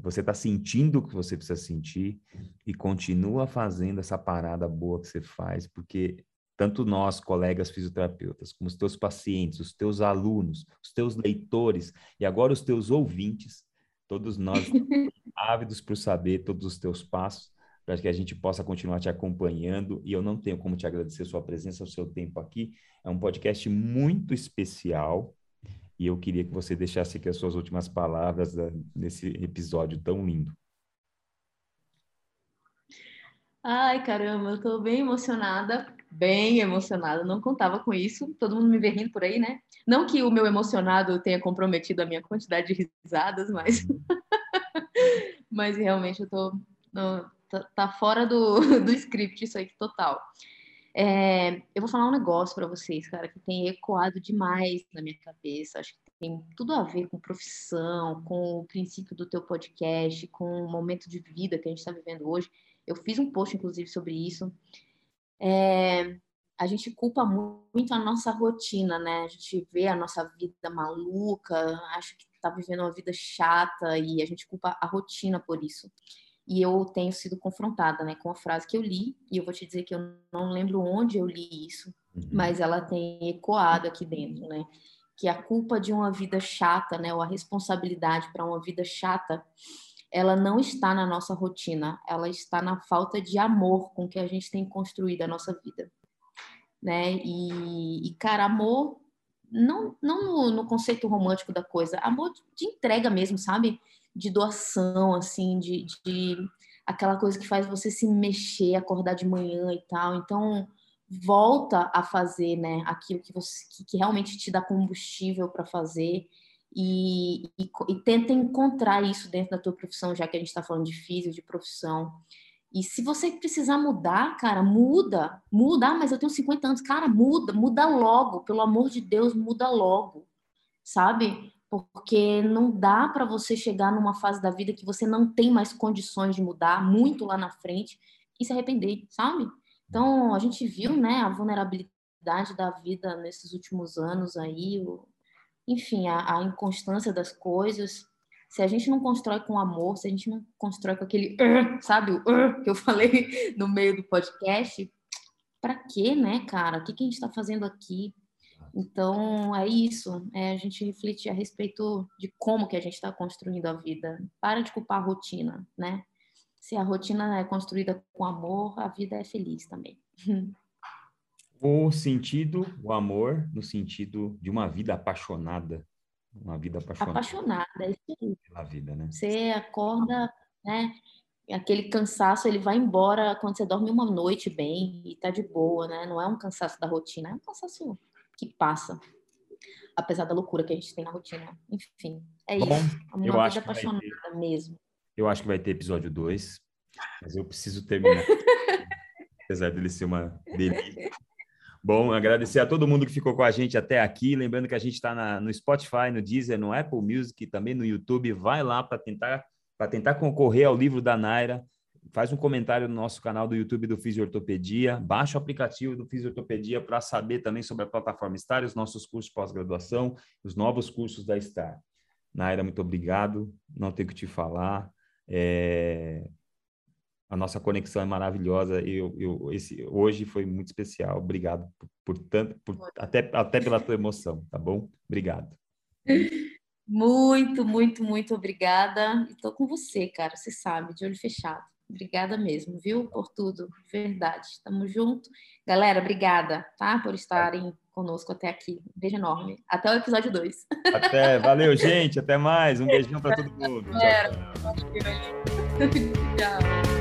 você está sentindo o que você precisa sentir e continua fazendo essa parada boa que você faz, porque tanto nós, colegas fisioterapeutas, como os teus pacientes, os teus alunos, os teus leitores e agora os teus ouvintes, todos nós (laughs) ávidos por saber todos os teus passos, para que a gente possa continuar te acompanhando. E eu não tenho como te agradecer a sua presença, o seu tempo aqui. É um podcast muito especial E eu queria que você deixasse aqui as suas últimas palavras da, nesse episódio tão lindo. Ai, caramba, eu tô bem emocionada, bem emocionada. Não contava com isso. Todo mundo me vê rindo por aí, né? Não que o meu emocionado tenha comprometido a minha quantidade de risadas, mas uhum. (laughs) mas realmente eu tô no, tá, tá, fora do, (laughs) do script isso aí total. É, eu vou falar um negócio para vocês, cara, que tem ecoado demais na minha cabeça. Acho que tem tudo a ver com profissão, com o princípio do teu podcast, com o momento de vida que a gente está vivendo hoje. Eu fiz um post, inclusive, sobre isso. É, a gente culpa muito a nossa rotina, né? A gente vê a nossa vida maluca, acha que está vivendo uma vida chata e a gente culpa a rotina por isso. E eu tenho sido confrontada, né, com a frase que eu li, e eu vou te dizer que eu não lembro onde eu li isso, uhum. mas ela tem ecoado aqui dentro, né? Que a culpa de uma vida chata, né, ou a responsabilidade para uma vida chata, ela não está na nossa rotina, ela está na falta de amor com que a gente tem construído a nossa vida, né? E, e cara, amor não, não no, no, conceito romântico da coisa, amor de entrega mesmo, sabe? De doação, assim, de, de aquela coisa que faz você se mexer, acordar de manhã e tal. Então, volta a fazer, né? Aquilo que você que, que realmente te dá combustível para fazer e, e, e, tenta encontrar isso dentro da tua profissão, já que a gente está falando de físico, de profissão. E se você precisar mudar, cara, muda, muda, ah, mas eu tenho 50 anos, cara, muda, muda logo, pelo amor de Deus, muda logo, sabe? Porque não dá para você chegar numa fase da vida que você não tem mais condições de mudar muito lá na frente e se arrepender, sabe? Então, a gente viu, né, a vulnerabilidade da vida nesses últimos anos aí, o, enfim, a, a inconstância das coisas. Se a gente não constrói com amor, se a gente não constrói com aquele, sabe, o que eu (laughs) falei no meio do podcast, para quê, né, cara? O que, que a gente está fazendo aqui? Então, é isso. É a gente refletir a respeito de como que a gente está construindo a vida. Para de culpar a rotina, né? Se a rotina é construída com amor, a vida é feliz também. (laughs) O sentido, o amor, no sentido de uma vida apaixonada. Uma vida apaixonada. Apaixonada, é isso aí. Pela vida, né? Você acorda, né? Aquele cansaço, ele vai embora quando você dorme uma noite bem e tá de boa, né? Não é um cansaço da rotina, é um cansaço que passa. Apesar da loucura que a gente tem na rotina. Enfim, é Bom, isso. Uma vida apaixonada ter... mesmo. Eu acho que vai ter episódio 2, mas eu preciso terminar. (laughs) Apesar dele ser uma delícia. Bom, agradecer a todo mundo que ficou com a gente até aqui. Lembrando que a gente está no Spotify, no Deezer, no Apple Music, também no YouTube. Vai lá para tentar, tentar concorrer ao livro da Naira. Faz um comentário no nosso canal do YouTube do Fisiortopedia. Baixa o aplicativo do Fisiortopedia para saber também sobre a plataforma Star, os nossos cursos pós-graduação, os novos cursos da Star. Naira, muito obrigado. Não tenho que te falar. É a nossa conexão é maravilhosa. Eu, eu, esse, hoje foi muito especial. Obrigado por, por tanto, por, até, até pela tua emoção, tá bom? Obrigado. Muito, muito, muito obrigada. Estou com você, cara. Você sabe, de olho fechado. Obrigada mesmo, viu? Por tudo. Verdade. Tamo junto. Galera, obrigada, tá? Por estarem conosco até aqui. Um beijo enorme. Até o episódio 2. Até. Valeu, gente. Até mais. Um beijão para todo mundo. Tchau. tchau. (laughs)